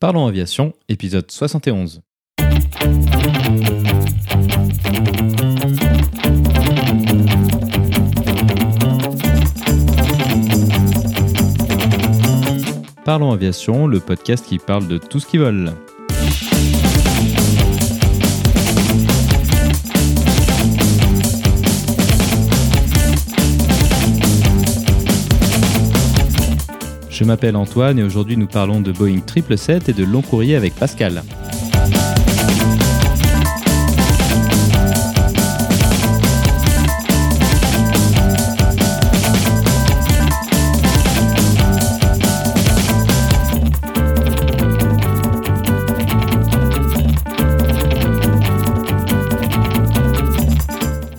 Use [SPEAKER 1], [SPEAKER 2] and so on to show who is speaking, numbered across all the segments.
[SPEAKER 1] Parlons Aviation, épisode 71. Parlons Aviation, le podcast qui parle de tout ce qui vole. Je m'appelle Antoine et aujourd'hui nous parlons de Boeing 777 et de long courrier avec Pascal.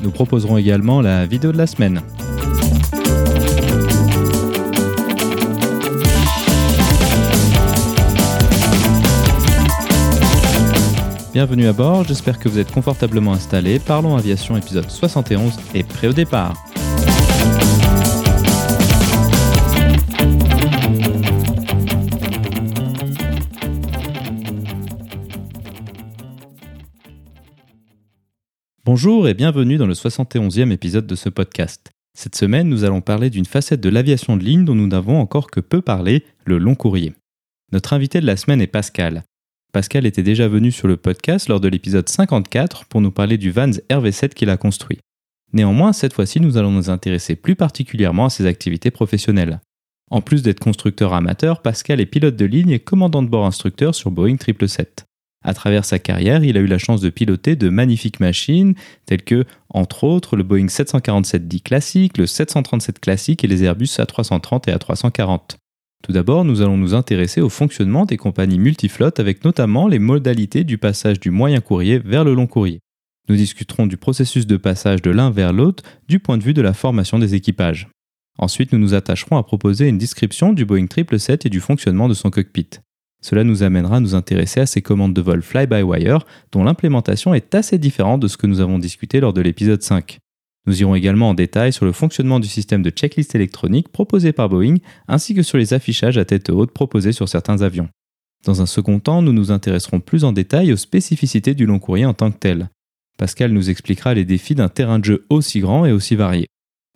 [SPEAKER 1] Nous proposerons également la vidéo de la semaine. Bienvenue à bord, j'espère que vous êtes confortablement installés. Parlons Aviation épisode 71 et prêt au départ. Bonjour et bienvenue dans le 71e épisode de ce podcast. Cette semaine, nous allons parler d'une facette de l'aviation de ligne dont nous n'avons encore que peu parlé, le long courrier. Notre invité de la semaine est Pascal. Pascal était déjà venu sur le podcast lors de l'épisode 54 pour nous parler du Vans RV7 qu'il a construit. Néanmoins, cette fois-ci, nous allons nous intéresser plus particulièrement à ses activités professionnelles. En plus d'être constructeur amateur, Pascal est pilote de ligne et commandant de bord instructeur sur Boeing 777. À travers sa carrière, il a eu la chance de piloter de magnifiques machines telles que, entre autres, le Boeing 747-10 classique, le 737 classique et les Airbus A330 et A340. Tout d'abord, nous allons nous intéresser au fonctionnement des compagnies multiflottes avec notamment les modalités du passage du moyen courrier vers le long courrier. Nous discuterons du processus de passage de l'un vers l'autre du point de vue de la formation des équipages. Ensuite, nous nous attacherons à proposer une description du Boeing 777 et du fonctionnement de son cockpit. Cela nous amènera à nous intéresser à ces commandes de vol fly-by-wire dont l'implémentation est assez différente de ce que nous avons discuté lors de l'épisode 5. Nous irons également en détail sur le fonctionnement du système de checklist électronique proposé par Boeing ainsi que sur les affichages à tête haute proposés sur certains avions. Dans un second temps, nous nous intéresserons plus en détail aux spécificités du long courrier en tant que tel. Pascal nous expliquera les défis d'un terrain de jeu aussi grand et aussi varié.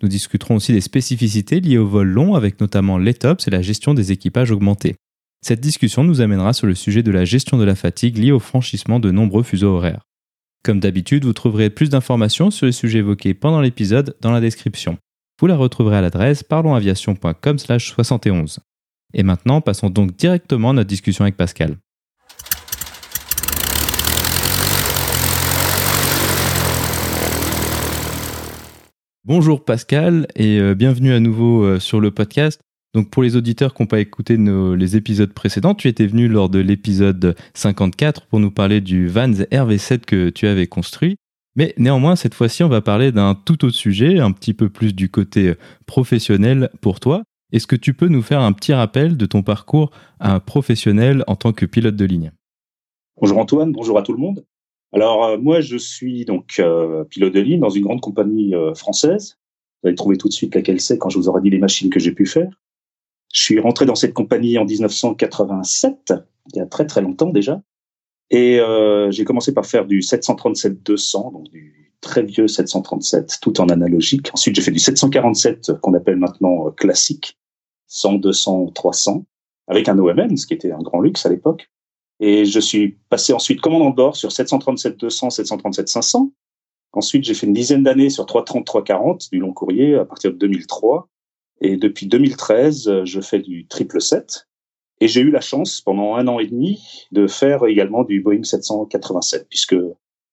[SPEAKER 1] Nous discuterons aussi des spécificités liées au vol long avec notamment l'ETOPS et la gestion des équipages augmentés. Cette discussion nous amènera sur le sujet de la gestion de la fatigue liée au franchissement de nombreux fuseaux horaires. Comme d'habitude, vous trouverez plus d'informations sur les sujets évoqués pendant l'épisode dans la description. Vous la retrouverez à l'adresse parlonsaviation.com/71. Et maintenant, passons donc directement à notre discussion avec Pascal. Bonjour Pascal et euh, bienvenue à nouveau euh, sur le podcast. Donc pour les auditeurs qui n'ont pas écouté les épisodes précédents, tu étais venu lors de l'épisode 54 pour nous parler du Vans RV7 que tu avais construit. Mais néanmoins, cette fois-ci, on va parler d'un tout autre sujet, un petit peu plus du côté professionnel pour toi. Est-ce que tu peux nous faire un petit rappel de ton parcours professionnel en tant que pilote de ligne?
[SPEAKER 2] Bonjour Antoine, bonjour à tout le monde. Alors euh, moi, je suis donc euh, pilote de ligne dans une grande compagnie euh, française. Vous allez trouver tout de suite laquelle c'est quand je vous aurai dit les machines que j'ai pu faire. Je suis rentré dans cette compagnie en 1987, il y a très très longtemps déjà. Et euh, j'ai commencé par faire du 737-200, donc du très vieux 737, tout en analogique. Ensuite, j'ai fait du 747 qu'on appelle maintenant euh, classique, 100, 200, 300, avec un OMM, ce qui était un grand luxe à l'époque. Et je suis passé ensuite commandant de bord sur 737-200, 737-500. Ensuite, j'ai fait une dizaine d'années sur 330, 340 du long courrier à partir de 2003. Et depuis 2013, euh, je fais du triple 7. Et j'ai eu la chance pendant un an et demi de faire également du Boeing 787, puisque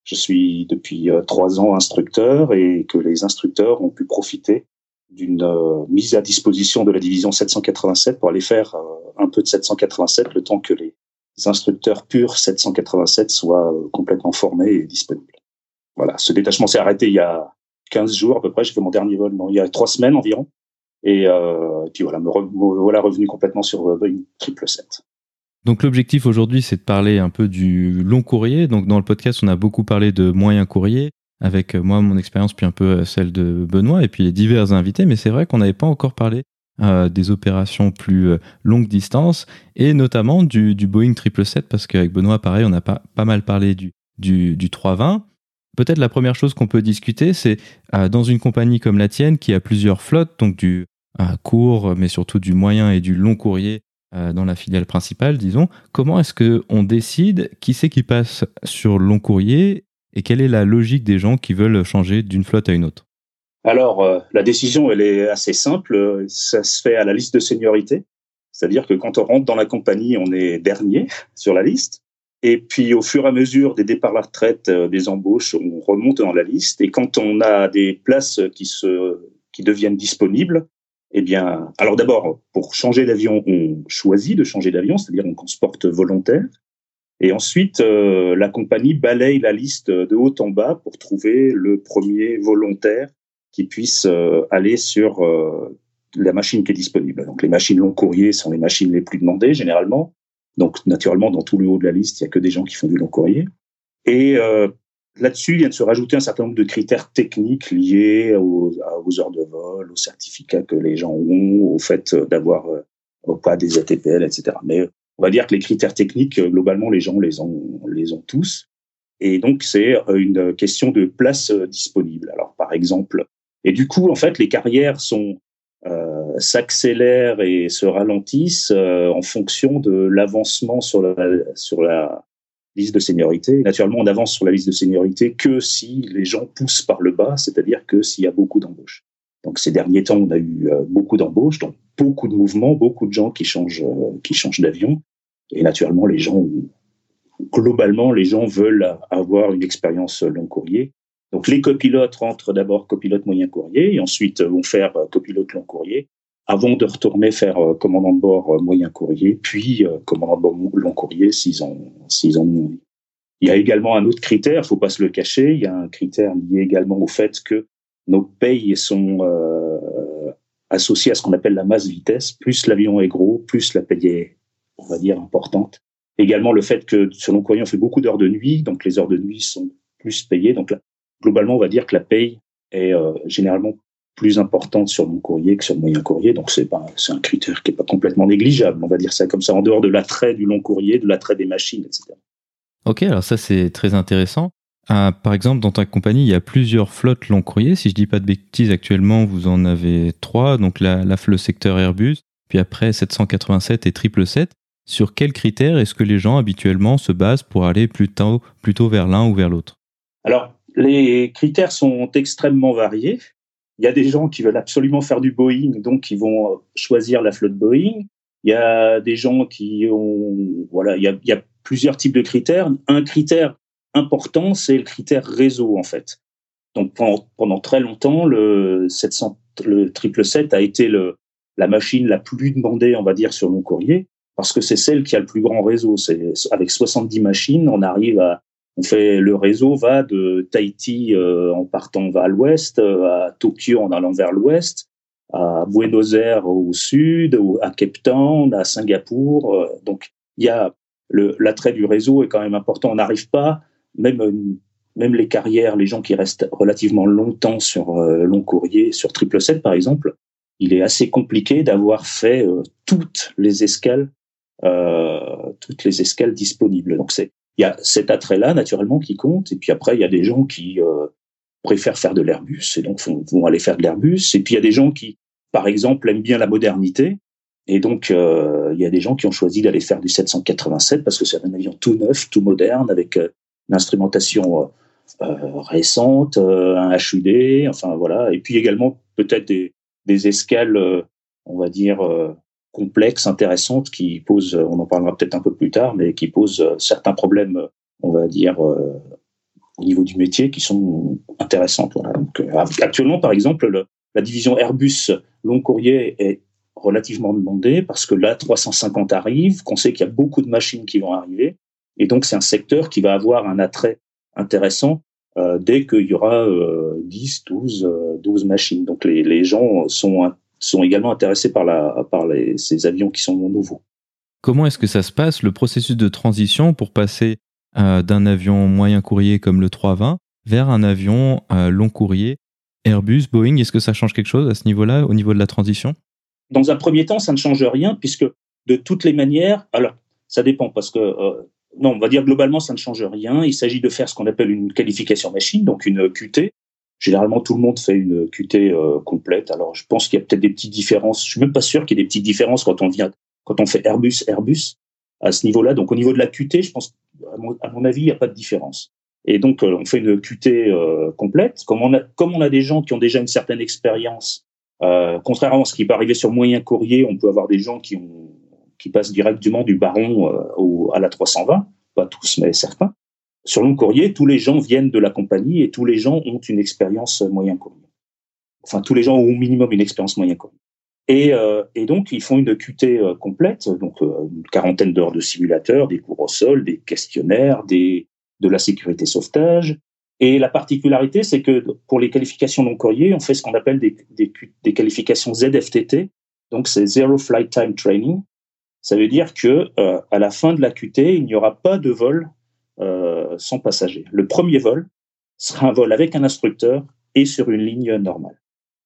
[SPEAKER 2] je suis depuis euh, trois ans instructeur et que les instructeurs ont pu profiter d'une euh, mise à disposition de la division 787 pour aller faire un peu de 787 le temps que les instructeurs purs 787 soient complètement formés et disponibles. Voilà, ce détachement s'est arrêté il y a 15 jours à peu près. J'ai fait mon dernier vol il y a trois semaines environ. Et euh, puis voilà, me, voilà revenu complètement sur euh, Boeing 777.
[SPEAKER 1] Donc l'objectif aujourd'hui, c'est de parler un peu du long courrier. Donc dans le podcast, on a beaucoup parlé de moyen courrier, avec euh, moi mon expérience puis un peu celle de Benoît et puis les divers invités. Mais c'est vrai qu'on n'avait pas encore parlé des opérations plus longue distance et notamment du, Boeing 777 parce qu'avec Benoît, pareil, on a pas, pas mal parlé du, du, du 320. Peut-être la première chose qu'on peut discuter, c'est dans une compagnie comme la tienne qui a plusieurs flottes, donc du court, mais surtout du moyen et du long courrier dans la filiale principale, disons. Comment est-ce qu'on décide qui c'est qui passe sur long courrier et quelle est la logique des gens qui veulent changer d'une flotte à une autre?
[SPEAKER 2] Alors, euh, la décision, elle est assez simple. Ça se fait à la liste de seniorité. C'est-à-dire que quand on rentre dans la compagnie, on est dernier sur la liste. Et puis, au fur et à mesure des départs à la retraite, euh, des embauches, on remonte dans la liste. Et quand on a des places qui se, qui deviennent disponibles, eh bien, alors d'abord, pour changer d'avion, on choisit de changer d'avion, c'est-à-dire on transporte volontaire. Et ensuite, euh, la compagnie balaye la liste de haut en bas pour trouver le premier volontaire qui puisse euh, aller sur euh, la machine qui est disponible. Donc les machines long courrier sont les machines les plus demandées généralement. Donc naturellement, dans tout le haut de la liste, il y a que des gens qui font du long courrier. Et là-dessus, il vient de se rajouter un certain nombre de critères techniques liés aux, heures de vol, aux certificats que les gens ont, au fait d'avoir pas des ATPL, etc. Mais on va dire que les critères techniques, euh, globalement, les gens les ont, les ont tous. Et donc, c'est euh, une question de place euh, disponible. Alors, par exemple, et du coup, en fait, les carrières sont euh, s'accélèrent et se ralentissent en fonction de l'avancement sur la, sur la liste de seniorité. Naturellement, on avance sur la liste de seniorité que si les gens poussent par le bas, c'est-à-dire que s'il y a beaucoup d'embauches. Donc ces derniers temps, on a eu beaucoup d'embauches, donc beaucoup de mouvements, beaucoup de gens qui changent, qui changent d'avion. Et naturellement, les gens, globalement, les gens veulent avoir une expérience long courrier. Donc les copilotes rentrent d'abord copilote moyen courrier et ensuite vont faire copilote long courrier avant de retourner faire commandant de bord moyen courrier, puis commandant de bord long courrier s'ils ont s'ils ont envie. Il y a également un autre critère, faut pas se le cacher, il y a un critère lié également au fait que nos payes sont euh, associées à ce qu'on appelle la masse vitesse. Plus l'avion est gros, plus la paye est on va dire, importante. Également le fait que sur long courrier, on fait beaucoup d'heures de nuit, donc les heures de nuit sont plus payées. Donc là, globalement, on va dire que la paye est euh, généralement plus importante sur long courrier que sur le moyen courrier. Donc c'est pas, c'est un critère qui est pas complètement négligeable. On va dire ça comme ça, en dehors de l'attrait du long courrier, de l'attrait des machines, etc.
[SPEAKER 1] Ok, alors ça c'est très intéressant. Ah, par exemple, dans ta compagnie, il y a plusieurs flottes long courrier. Si je dis pas de bêtises, actuellement, vous en avez trois. Donc la, la, le secteur Airbus, puis après 787 et 777. Sur quels critères est-ce que les gens habituellement se basent pour aller plutôt, plutôt vers l'un ou vers l'autre?
[SPEAKER 2] Alors, les critères sont extrêmement variés. Il y a des gens qui veulent absolument faire du Boeing, donc ils vont choisir la flotte Boeing. Il y a des gens qui ont, voilà, il y a, plusieurs types de critères. Un critère important, c'est le critère réseau, en fait. Donc, pendant, très longtemps, le 700, le 777 a été la machine la plus demandée, on va dire, sur mon courrier parce que c'est celle qui a le plus grand réseau. C'est avec 70 machines, on arrive à on fait le réseau va de Tahiti euh, en partant vers l'ouest euh, à Tokyo en allant vers l'ouest, à Buenos Aires au sud, à Cape Town, à Singapour. Euh, donc il y a l'attrait du réseau est quand même important. On n'arrive pas même même les carrières, les gens qui restent relativement longtemps sur long courrier, sur triple 7 par exemple, il est assez compliqué d'avoir fait toutes les escales euh, toutes les escales disponibles. Donc c'est il y a cet attrait-là naturellement qui compte. Et puis après il y a des gens qui euh, préfèrent faire de l'Airbus et donc vont, aller faire de l'Airbus. Et puis il y a des gens qui, par exemple, aiment bien la modernité. Et donc euh, il y a des gens qui ont choisi d'aller faire du 787 parce que c'est un avion tout neuf, tout moderne avec une instrumentation récente, un HUD, enfin voilà. Et puis également peut-être des, des escales, on va dire complexe, intéressante, qui pose, on en parlera peut-être un peu plus tard, mais qui pose euh, certains problèmes, on va dire, euh, au niveau du métier qui sont intéressantes. Voilà. Donc, euh, actuellement, par exemple, la division Airbus long courrier est relativement demandée parce que là, 350 arrive, qu'on sait qu'il y a beaucoup de machines qui vont arriver, et donc c'est un secteur qui va avoir un attrait intéressant dès qu'il y aura 10, 12, 12 machines. Donc les, les gens sont sont également intéressés par, la, par les, ces avions qui sont nouveaux.
[SPEAKER 1] Comment est-ce que ça se passe, le processus de transition pour passer euh, d'un avion moyen courrier comme le 320 vers un avion euh, long courrier? Airbus, Boeing Est-ce que ça change quelque chose à ce niveau-là, au niveau de la transition?
[SPEAKER 2] Dans un premier temps, ça ne change rien puisque de toutes les manières, alors ça dépend parce que euh, non, on va dire globalement, ça ne change rien. Il s'agit de faire ce qu'on appelle une qualification machine, donc une QT. Généralement, tout le monde fait une QT euh, complète. Alors, je pense qu'il y a peut-être des petites différences. Je suis même pas sûr qu'il y ait des petites différences quand on vient, quand on fait Airbus, Airbus à ce niveau-là. Donc, au niveau de la QT, je pense, à mon, avis, il n'y a pas de différence. Et donc, euh, on fait une QT euh, complète. Comme on a, comme on a des gens qui ont déjà une certaine expérience, contrairement à ce qui peut arriver sur moyen courrier, on peut avoir des gens qui qui passent directement du baron au, à la 320, pas tous, mais certains. Sur long courrier, tous les gens viennent de la compagnie et tous les gens ont une expérience moyen courrier. Enfin, tous les gens ont au minimum une expérience moyen courrier. Et, euh, et, donc, ils font une QT complète, donc euh, une quarantaine d'heures de simulateur, des cours au sol, des questionnaires, des, de la sécurité sauvetage. Et la particularité, c'est que pour les qualifications non courrier, on fait ce qu'on appelle des, des, des, qualifications ZFTT. Donc, c'est Zero Flight Time Training. Ça veut dire que euh, à la fin de la QT, il n'y aura pas de vol euh, sans passager. Le premier vol sera un vol avec un instructeur et sur une ligne normale.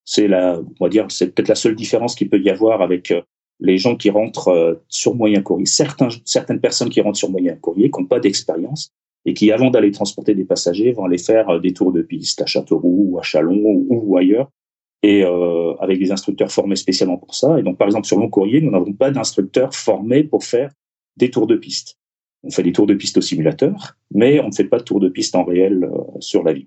[SPEAKER 2] C'est la, on dire, c'est peut-être la seule différence qu'il peut y avoir avec euh, les gens qui rentrent euh, sur moyen courrier. Certaines personnes qui rentrent sur moyen courrier, qui n'ont pas d'expérience, et qui, avant d'aller transporter des passagers, vont aller faire euh, des tours de piste à Châteauroux ou à Chalon ou, ailleurs, et euh, avec des instructeurs formés spécialement pour ça. Et donc, par exemple, sur long courrier, nous n'avons pas d'instructeurs formés pour faire des tours de piste. On fait des tours de piste au simulateur, mais on ne fait pas de tours de piste en réel euh, sur l'avion.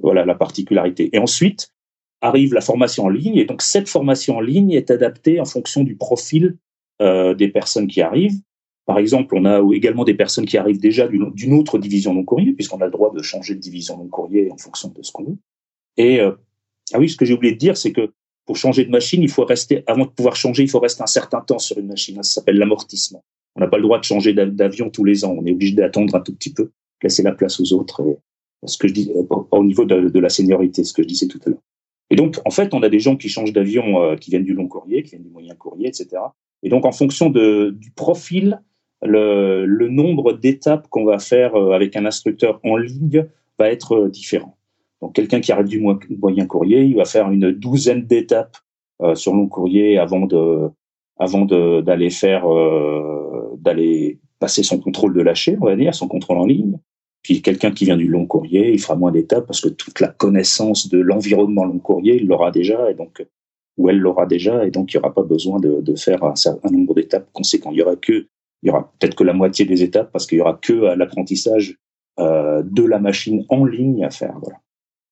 [SPEAKER 2] Voilà la particularité. Et ensuite arrive la formation en ligne, et donc cette formation en ligne est adaptée en fonction du profil euh, des personnes qui arrivent. Par exemple, on a également des personnes qui arrivent déjà d'une autre division non courrier, puisqu'on a le droit de changer de division non courrier en fonction de ce qu'on veut. Et euh, ah oui, ce que j'ai oublié de dire, c'est que pour changer de machine, il faut rester, avant de pouvoir changer, il faut rester un certain temps sur une machine. Ça s'appelle l'amortissement. On n'a pas le droit de changer d'avion tous les ans. On est obligé d'attendre un tout petit peu, laisser la place aux autres. Ce que je dis, euh, au niveau de, la seniorité, ce que je disais tout à l'heure. Et donc, en fait, on a des gens qui changent d'avion, euh, qui viennent du long courrier, qui viennent du moyen courrier, etc. Et donc, en fonction du profil le, nombre d'étapes qu'on va faire euh, avec un instructeur en ligne va être différent. Donc quelqu'un qui arrive du moyen courrier, il va faire une douzaine d'étapes euh, sur long courrier avant de avant d'aller faire d'aller passer son contrôle de lâcher, on va dire, son contrôle en ligne. Puis quelqu'un qui vient du long courrier, il fera moins d'étapes parce que toute la connaissance de l'environnement long courrier, il l'aura déjà et donc ou elle l'aura déjà et donc il n'y aura pas besoin de, faire un, un nombre d'étapes conséquent. Il y aura que il y aura peut-être que la moitié des étapes parce qu'il y aura que l'apprentissage euh, de la machine en ligne à faire. Voilà.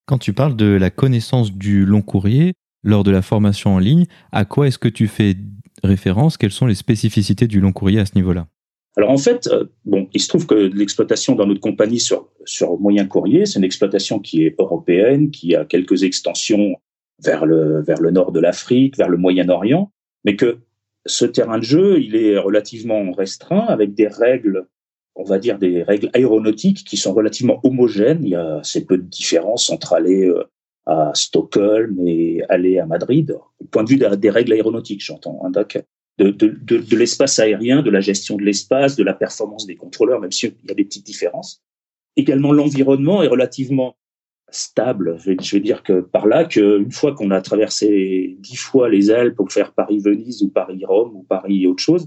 [SPEAKER 1] Quand tu parles de la connaissance du long courrier lors de la formation en ligne, à quoi est-ce que tu fais référence Quelles sont les spécificités du long courrier à ce niveau-là?
[SPEAKER 2] Alors en fait, euh, bon, il se trouve que l'exploitation dans notre compagnie sur, sur moyen courrier, c'est une exploitation qui est européenne, qui a quelques extensions vers le, vers le nord de l'Afrique, vers le Moyen-Orient, mais que ce terrain de jeu, il est relativement restreint avec des règles, on va dire des règles aéronautiques qui sont relativement homogènes. Il y a assez peu de différence entre aller euh, à Stockholm et aller à Madrid, au point de vue des règles aéronautiques, j'entends, hein, de, de, de, de l'espace aérien, de la gestion de l'espace, de la performance des contrôleurs, même s'il y a des petites différences. Également, l'environnement est relativement stable. Je vais, dire que par là, qu'une fois qu'on a traversé dix fois les Alpes pour faire Paris-Venise ou Paris-Rome ou Paris autre chose,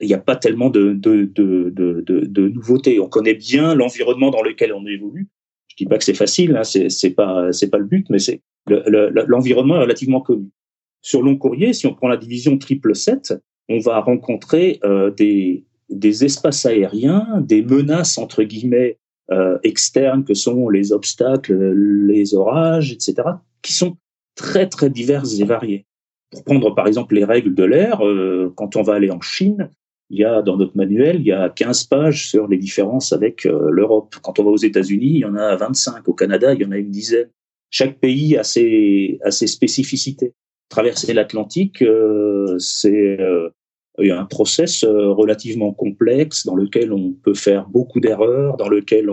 [SPEAKER 2] il n'y a pas tellement de, de, de, de nouveautés. On connaît bien l'environnement dans lequel on évolue. Je dis pas que c'est facile, hein, c'est, pas le but, mais c'est l'environnement est relativement connu. Sur long courrier, si on prend la division triple 7, on va rencontrer euh, des, des espaces aériens, des menaces entre guillemets euh, externes que sont les obstacles, les orages, etc., qui sont très très diverses et variées. Pour prendre par exemple les règles de l'air, euh, quand on va aller en Chine, il y a dans notre manuel, il y a 15 pages sur les différences avec euh, l'Europe. Quand on va aux États-Unis, il y en a 25. Au Canada, il y en a une dizaine. Chaque pays a ses, spécificités. Traverser l'Atlantique, euh, c'est a un process euh, relativement complexe dans lequel on peut faire beaucoup d'erreurs, dans lequel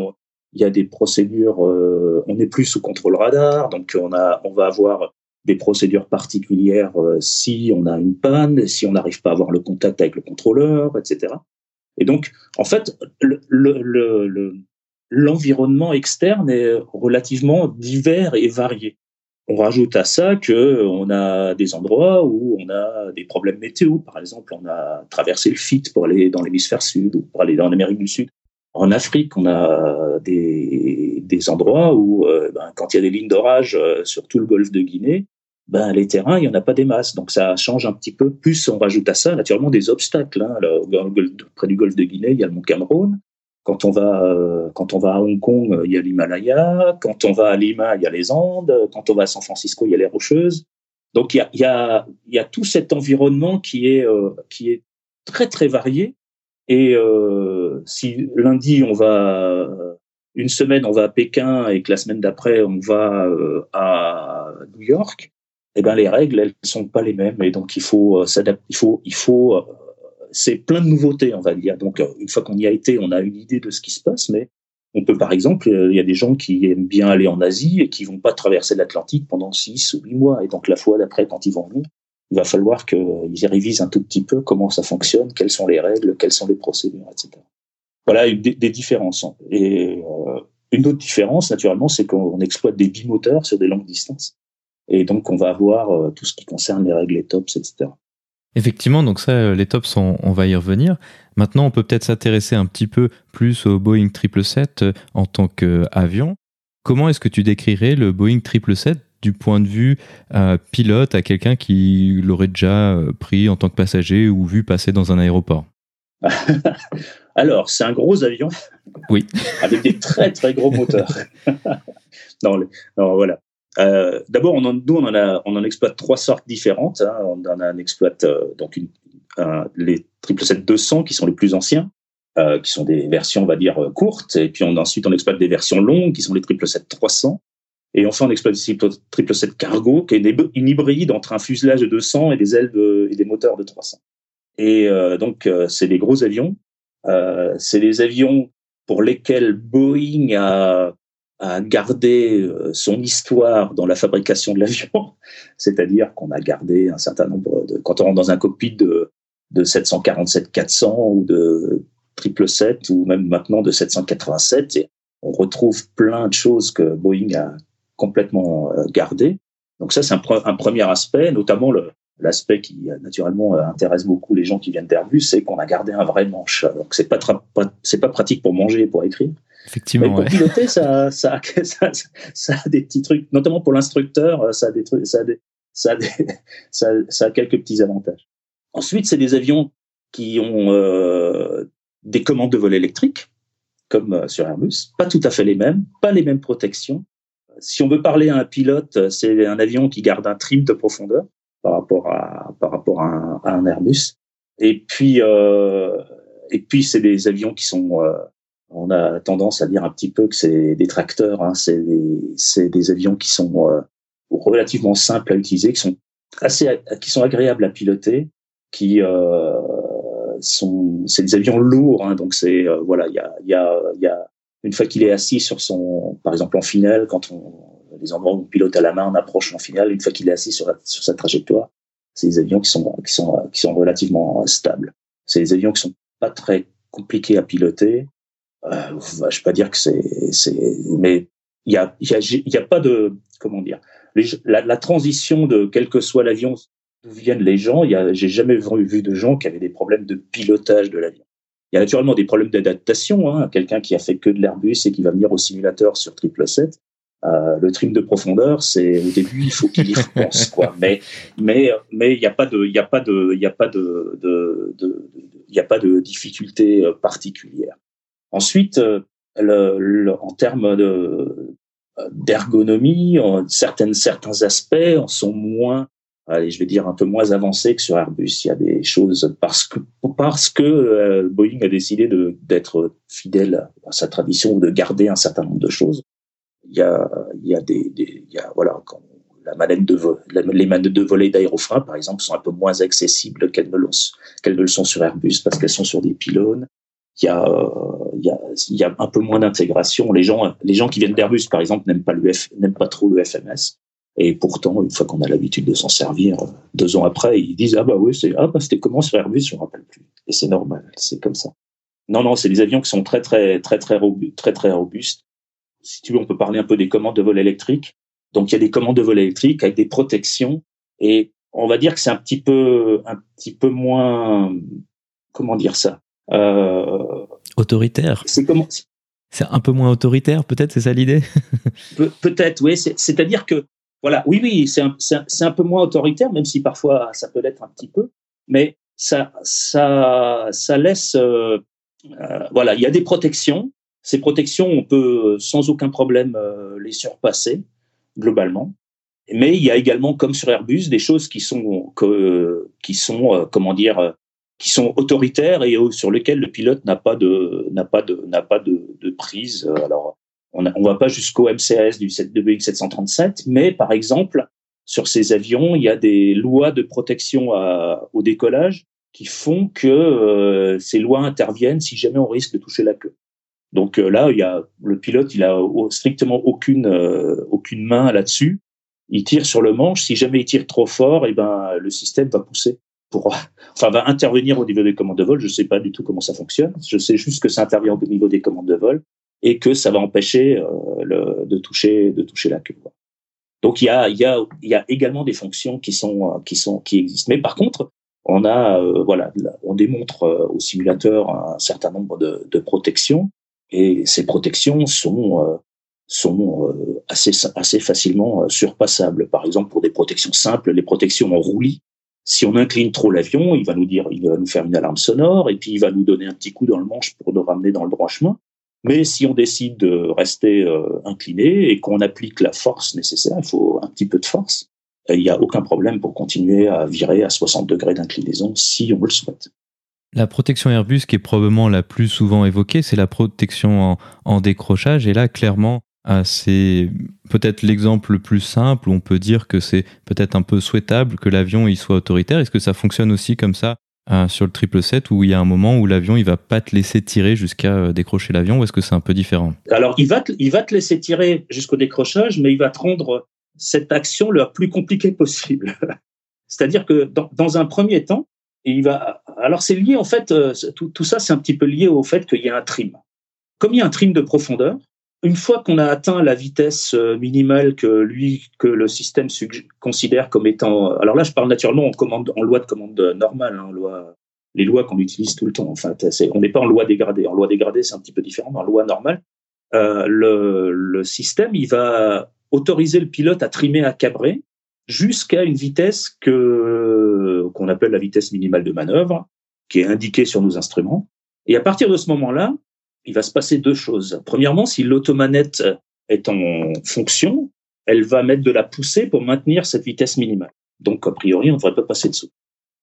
[SPEAKER 2] il y a des procédures, euh, on n'est plus sous contrôle radar, donc on va avoir des procédures particulières euh, si on a une panne, si on n'arrive pas à avoir le contact avec le contrôleur, etc. Et donc, en fait, l'environnement le, le, externe est relativement divers et varié. on rajoute à ça que on a des endroits où on a des problèmes météo. Par exemple, on a traversé le FIT pour aller dans l'hémisphère sud ou pour aller dans l'Amérique du Sud. En Afrique, on a des, des endroits où, euh, ben, quand il y a des lignes d'orage euh, sur tout le golfe de Guinée, ben, les terrains, il n'y en a pas des masses. Donc ça change un petit peu. Plus on rajoute à ça, naturellement, des obstacles. Hein. près du golfe de Guinée, il y a le mont Cameroun. Quand on va, euh, quand on va à Hong Kong, il y a l'Himalaya. Quand on va à Lima, il y a les Andes. Quand on va à San Francisco, il y a les Rocheuses. Donc il y a, il y a, il y a tout cet environnement qui est, euh, qui est très très varié. Et euh, si lundi on va une semaine on va à Pékin et que la semaine d'après on va euh, à New York, eh ben les règles elles sont pas les mêmes et donc il faut s'adapter. Il faut, il faut c'est plein de nouveautés, on va dire. Donc, euh, une fois qu'on y a été, on a une idée de ce qui se passe, mais on peut, par exemple, euh, il y a des gens qui aiment bien aller en Asie et qui vont pas traverser l'Atlantique pendant six ou huit mois. Et donc, la fois d'après, quand ils vont venir, il va falloir qu'ils révisent un tout petit peu comment ça fonctionne, quelles sont les règles, quelles sont les procédures, etc. Voilà des, des différences. Et euh, une autre différence, naturellement, c'est qu'on exploite des bimoteurs sur des longues distances. Et donc, on va avoir tout ce qui concerne les règles et tops, etc.
[SPEAKER 1] Effectivement, donc ça, euh, les tops, on, on va y revenir. Maintenant, on peut peut-être s'intéresser un petit peu plus au Boeing 777 euh, en tant qu'avion. Comment est-ce que tu décrirais le Boeing 777 du point de vue euh, pilote à quelqu'un qui l'aurait déjà pris en tant que passager ou vu passer dans un aéroport?
[SPEAKER 2] Alors, c'est un gros avion.
[SPEAKER 1] Oui.
[SPEAKER 2] avec des très très gros moteurs. non, non, voilà. Euh, D'abord, on en, nous, on en, a, on en exploite trois sortes différentes. Hein. On en a, exploite euh, donc une, un, les 777-200 qui sont les plus anciens, euh, qui sont des versions, on va dire, euh, courtes. Et puis on, ensuite, on exploite des versions longues qui sont les 777-300. Et enfin, on exploite ici 777 Cargo, qui est une hybride entre un fuselage de 200 et des ailes de, et des moteurs de 300. Et euh, donc, c'est des gros avions. c'est des avions pour lesquels Boeing a a gardé euh, son histoire dans la fabrication de l'avion, c'est-à-dire qu'on a gardé un certain nombre de, quand on rentre dans un cockpit de, de 747-400 ou de 777 ou même maintenant de 787, et on retrouve plein de choses que Boeing a complètement euh, gardées. Donc ça, c'est un, premier aspect, notamment l'aspect qui naturellement intéresse beaucoup les gens qui viennent d'Airbus, c'est qu'on a gardé un vrai manche. Donc c'est pas c'est pas pratique pour manger et pour écrire,
[SPEAKER 1] Effectivement.
[SPEAKER 2] pour piloter, ça, ça, ça, ça, a des petits trucs, notamment pour l'instructeur, ça a des trucs, ça a, des, ça, a des, ça, ça, a quelques petits avantages. Ensuite, c'est des avions qui ont euh, des commandes de vol électriques, comme euh, sur Airbus, pas tout à fait les mêmes, pas les mêmes protections. Si on veut parler à un pilote, c'est un avion qui garde un trim de profondeur par rapport à par rapport à un, à un Airbus. Et puis euh, et puis c'est des avions qui sont euh, on a tendance à dire un petit peu que c'est des tracteurs, hein, c'est des, des, avions qui sont euh, relativement simples à utiliser, qui sont assez, qui sont agréables à piloter, qui euh, sont, c'est des avions lourds, hein, donc c'est euh, voilà, il y a, y a, y a une fois qu'il est assis sur son, par exemple en finale, quand on les endroits où on pilote à la main, on approche en finale, une fois qu'il est assis sur, sur sa trajectoire, c'est des avions qui sont qui sont qui sont relativement stables. C'est des avions qui sont pas très compliqués à piloter, euh, je vais pas dire que c'est, c'est, mais il y a, y a, y a pas de, comment dire, les, la, la, transition de quel que soit l'avion d'où viennent les gens, il y a, j'ai jamais vu de gens qui avaient des problèmes de pilotage de l'avion. Il y a naturellement des problèmes d'adaptation. Hein, quelqu'un qui a fait que de l'Airbus et qui va venir au simulateur sur 777, euh, le trim de profondeur, c'est au début il faut qu'il y pense quoi. Mais mais mais il n'y a pas de il y a pas de il y a pas de de il y a pas de difficulté euh, particulière. Ensuite, euh, le, en termes de d'ergonomie, certaines certains aspects sont moins allez, je vais dire un peu moins avancés que sur Airbus. Il y a des choses parce que parce que euh, Boeing a décidé de d'être fidèle à sa tradition ou de garder un certain nombre de choses. Il y a il y a des, il y a voilà quand la manette de vol, les manettes de volet d'aérofrein par exemple sont un peu moins accessibles qu'elles ne, qu'elles ne le sont sur Airbus parce qu'elles sont sur des pylônes il y a, il y a, y a un peu moins d'intégration. Les gens, les gens qui viennent d'Airbus, par exemple, n'aiment pas le F, n'aiment pas trop le FMS. Et pourtant, une fois qu'on a l'habitude de s'en servir, deux ans après, ils disent ah bah oui, c'est ah bah c'était comment sur Airbus, je me rappelle plus. Et c'est normal, c'est comme ça. Non non, c'est des avions qui sont très très très très robustes. Si tu veux, on peut parler un peu des commandes de vol électriques. Donc il y a des commandes de vol électriques avec des protections et on va dire que c'est un petit peu un petit peu moins comment dire ça?
[SPEAKER 1] euh, autoritaire.
[SPEAKER 2] C'est comment
[SPEAKER 1] C'est un peu moins autoritaire, peut-être, c'est ça l'idée?
[SPEAKER 2] Peut-être, oui. C'est-à-dire que voilà, oui, oui, c'est un, un, peu moins autoritaire, même si parfois ça peut l'être un petit peu, mais ça, ça, ça laisse, euh, euh, voilà, il y a des protections. Ces protections, on peut sans aucun problème euh, les surpasser globalement. Mais il y a également, comme sur Airbus, des choses qui sont, que, qui sont, comment dire, qui sont autoritaires et sur lesquelles le pilote n'a pas de, n'a pas de, n'a pas de, de prise. Alors, on ne va pas jusqu'au MCAS du de Boeing 737, mais par exemple, sur ces avions, il y a des lois de protection à, au décollage qui font que euh, ces lois interviennent si jamais on risque de toucher la queue. Donc euh, là, il y a le pilote, il a strictement aucune euh, aucune main là-dessus. Il tire sur le manche. Si jamais il tire trop fort, et eh ben le système va pousser pour, enfin va intervenir au niveau des commandes de vol. Je sais pas du tout comment ça fonctionne. Je sais juste que ça intervient au niveau des commandes de vol et que ça va empêcher euh, le, de toucher de toucher la queue. Donc il y a il y a il y a également des fonctions qui sont euh, qui sont qui existent. Mais par contre, on a euh, voilà, on démontre au simulateur un certain nombre de, de protections et ces protections sont sont assez assez facilement surpassables. Par exemple, pour des protections simples, les protections en roulis. Si on incline trop l'avion, il va nous dire, il va nous faire une alarme sonore et puis il va nous donner un petit coup dans le manche pour nous ramener dans le droit chemin. Mais si on décide de rester euh, incliné et qu'on applique la force nécessaire, il faut un petit peu de force, euh, il n'y a aucun problème pour continuer à virer à 60 degrés d'inclinaison si on le souhaite.
[SPEAKER 1] La protection Airbus qui est probablement la plus souvent évoquée, c'est la protection en, décrochage. Et là, clairement, c'est peut-être l'exemple le plus simple où on peut dire que c'est peut-être un peu souhaitable que l'avion il soit autoritaire. Est-ce que ça fonctionne aussi comme ça euh, sur le triple 7 où il y a un moment où l'avion il va pas te laisser tirer jusqu'à euh, décrocher l'avion ou est-ce que c'est un peu différent?
[SPEAKER 2] Alors il va te, il va te laisser tirer jusqu'au décrochage, mais il va te rendre cette action la plus compliquée possible. C'est-à-dire que dans, dans, un premier temps, il va. Alors c'est lié en fait, euh, tout, tout ça c'est un petit peu lié au fait qu'il y a un trim. Comme il y a un trim de profondeur, une fois qu'on a atteint la vitesse euh, minimale que lui, que le système considère comme étant, alors là, je parle naturellement en commande, en loi de commande normale, hein, loi, les lois qu'on utilise tout le temps. Enfin, on n'est pas en loi dégradée. En loi dégradée, c'est un petit peu différent. Mais en loi normale, euh, le, le, système, il va autoriser le pilote à trimer, à cabrer jusqu'à une vitesse que qu'on appelle la vitesse minimale de manœuvre, qui est indiquée sur nos instruments. Et à partir de ce moment-là, il va se passer deux choses. Premièrement, si l'automanette est en fonction, elle va mettre de la poussée pour maintenir cette vitesse minimale. Donc, a priori, on ne devrait pas passer dessous.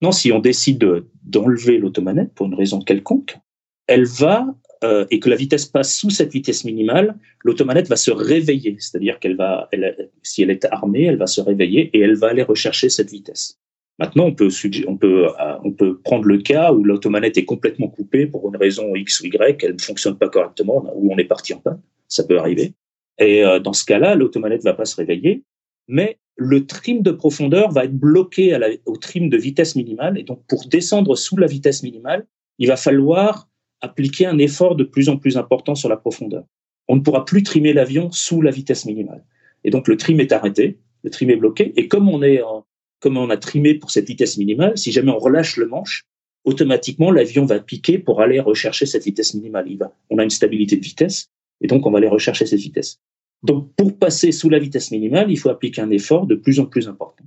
[SPEAKER 2] Non, si on décide d'enlever l'automanette pour une raison quelconque, elle va, euh, et que la vitesse passe sous cette vitesse minimale, l'automanette va se réveiller. C'est-à-dire qu'elle va, elle, si elle est armée, elle va se réveiller et elle va aller rechercher cette vitesse. Maintenant, euh, on peut prendre le cas où l'automanette est complètement coupée pour une raison X ou Y, elle ne fonctionne pas correctement, ou on est parti en panne. Ça peut arriver. Et euh, dans ce cas-là, l'automanette va pas se réveiller, mais le trim de profondeur va être bloqué au trim de vitesse minimale. Et donc, pour descendre sous la vitesse minimale, il va falloir appliquer un effort de plus en plus important sur la profondeur. On ne pourra plus trimer l'avion sous la vitesse minimale. Et donc, le trim est arrêté, le trim est bloqué. Et comme on est en, comme on a trimé pour cette vitesse minimale, si jamais on relâche le manche, automatiquement l'avion va piquer pour aller rechercher cette vitesse minimale. Il va, on a une stabilité de vitesse et donc on va aller rechercher cette vitesse. Donc pour passer sous la vitesse minimale, il faut appliquer un effort de plus en plus important.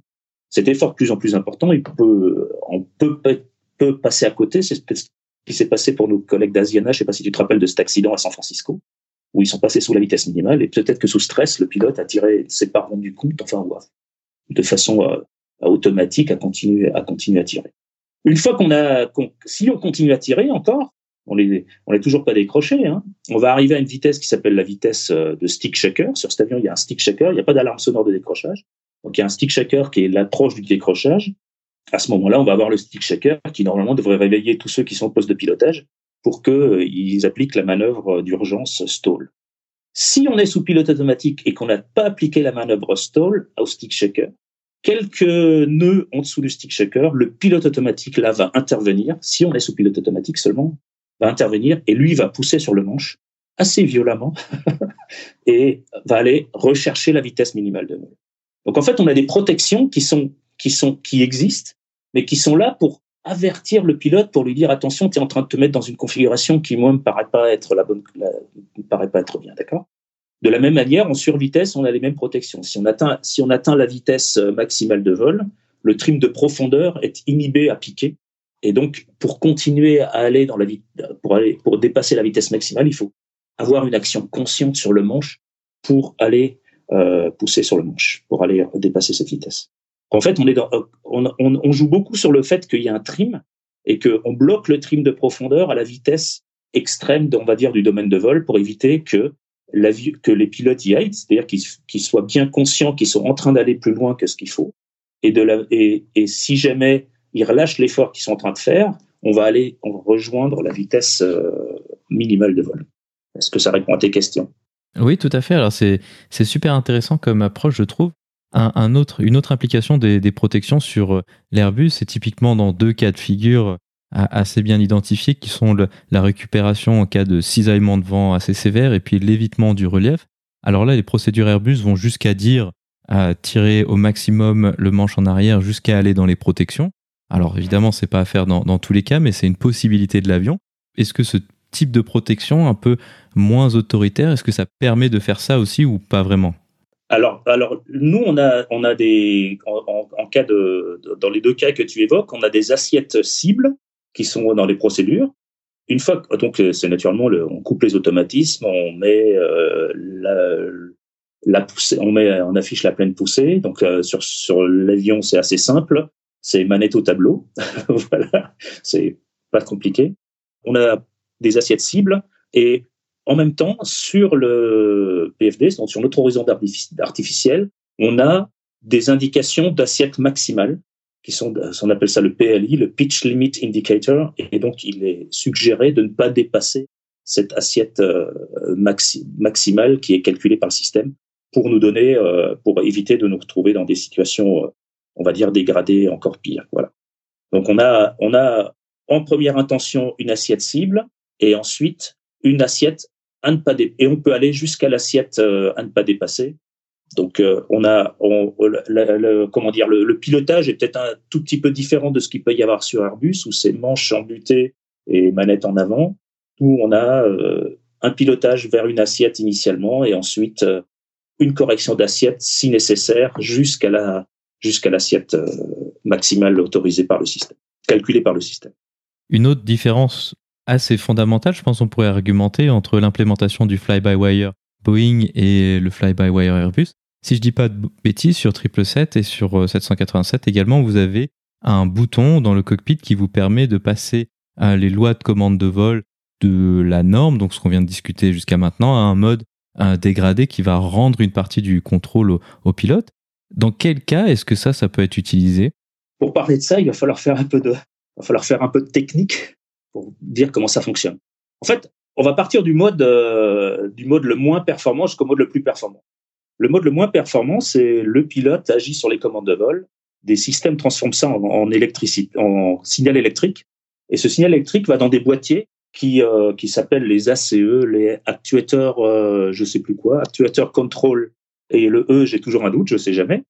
[SPEAKER 2] Cet effort de plus en plus important, il peut, on peut, passer à côté. C'est ce qui s'est passé pour nos collègues d'Asiana. Je ne sais pas si tu te rappelles de cet accident à San Francisco où ils sont passés sous la vitesse minimale et peut-être que sous stress, le pilote a tiré ses parents du compte, enfin, de façon euh, automatique à continuer à continuer à tirer. Une fois qu'on a, si on continue à tirer encore, on n'est on est toujours pas décroché. Hein, on va arriver à une vitesse qui s'appelle la vitesse euh, de stick shaker. Sur cet avion, il y a un stick shaker, il n'y a pas d'alarme sonore de décrochage. Donc il y a un stick shaker qui est l'approche du décrochage. À ce moment-là, on va avoir le stick shaker qui normalement devrait réveiller tous ceux qui sont au poste de pilotage pour qu'ils euh, appliquent la manœuvre d'urgence stall. Si on est sous pilote automatique et qu'on n'a pas appliqué la manœuvre stall au stick shaker, quelques nœuds en dessous du stick shaker, le pilote automatique là va intervenir, si on est sous pilote automatique seulement, va intervenir et lui va pousser sur le manche assez violemment et va aller rechercher la vitesse minimale de vol. Donc en fait, on a des protections qui sont qui sont qui existent, mais qui sont là pour avertir le pilote pour lui dire attention, tu es en train de te mettre dans une configuration qui moi me paraît pas être la bonne, me paraît pas être bien, d'accord? De la même manière, en survitesse, on a les mêmes protections. Si on atteint si on atteint la vitesse euh, maximale de vol, le trim de profondeur est inhibé à piquer. Et donc, pour continuer à aller dans la pour aller pour dépasser la vitesse maximale, il faut avoir une action consciente sur le manche pour aller euh, pousser sur le manche, pour aller dépasser cette vitesse. En fait, on, est dans, on, on, joue beaucoup sur le fait qu'il y a un trim et qu'on bloque le trim de profondeur à la vitesse extrême, on va dire, du domaine de vol pour éviter que, que les pilotes y aillent, c'est-à-dire qu'ils soient bien conscients qu'ils sont en train d'aller plus loin que ce qu'il faut. Et, de la, et, et si jamais ils relâchent l'effort qu'ils sont en train de faire, on va aller rejoindre la vitesse euh, minimale de vol. Est-ce que ça répond à tes questions?
[SPEAKER 1] Oui, tout à fait. Alors c'est super intéressant comme approche, je trouve. Un, autre, une autre implication des, des protections sur euh, l'Airbus, c'est typiquement dans deux cas de figure assez bien identifiés, qui sont la récupération en cas de cisaillement de vent assez sévère et puis l'évitement du relief. Alors là, les procédures Airbus vont jusqu'à dire à tirer au maximum le manche en arrière jusqu'à aller dans les protections. Alors évidemment, c'est pas à faire dans, tous les cas, mais c'est une possibilité de l'avion. Est-ce que ce type de protection un peu moins autoritaire, est-ce que ça permet de faire ça aussi ou pas vraiment?
[SPEAKER 2] Alors, alors, nous, on a, on a des, en, cas de, dans les deux cas que tu évoques, on a des assiettes cibles qui sont dans les procédures. Une fois, donc, c'est naturellement, le, on coupe les automatismes, on met euh, la, la poussée, on met, on affiche la pleine poussée. Donc, euh, sur, sur l'avion, c'est assez simple. C'est manette au tableau. voilà. C'est pas compliqué. On a des assiettes cibles et en même temps, sur le PFD, donc sur notre horizon artificiel, on a des indications d'assiettes maximales qui sont, on appelle ça le PLI, le Pitch Limit Indicator, et donc il est suggéré de ne pas dépasser cette assiette euh, maximale qui est calculée par le système pour nous donner, euh, pour éviter de nous retrouver dans des situations, euh, on va dire, dégradées encore pires. Voilà. Donc on a, on a en première intention une assiette cible, et ensuite une assiette à ne pas et on peut aller jusqu'à l'assiette euh, à ne pas dépasser. Donc euh, on a on, le, comment dire le, pilotage est peut-être un tout petit peu différent de ce qu'il peut y avoir sur Airbus où c'est manche embutée et manette en avant où on a euh, un pilotage vers une assiette initialement et ensuite une correction d'assiette si nécessaire jusqu'à la jusqu'à l'assiette maximale autorisée par le système, calculée par le système.
[SPEAKER 1] Une autre différence assez fondamental, je pense qu'on pourrait argumenter entre l'implémentation du fly-by-wire Boeing et le fly-by-wire Airbus. Si je dis pas de bêtises, sur 777 et sur 787 euh, également, vous avez un bouton dans le cockpit qui vous permet de passer euh, les lois de commande de vol de la norme, donc ce qu'on vient de discuter jusqu'à maintenant, à un mode dégradé qui va rendre une partie du contrôle au, pilote. Dans quel cas est-ce que ça, ça peut être utilisé?
[SPEAKER 2] Pour parler de ça, il va falloir faire un peu de, va falloir faire un peu de technique pour dire comment ça fonctionne. En fait, on va partir du mode euh, du mode le moins performant jusqu'au mode le plus performant. Le mode le moins performant, c'est le pilote agit sur les commandes de vol, des systèmes transforment ça en, électricité, en signal électrique, et ce signal électrique va dans des boîtiers qui euh, qui s'appellent les ACE, les actuateurs, euh, je sais plus quoi, actuateurs control, et le E, j'ai toujours un doute, je sais jamais.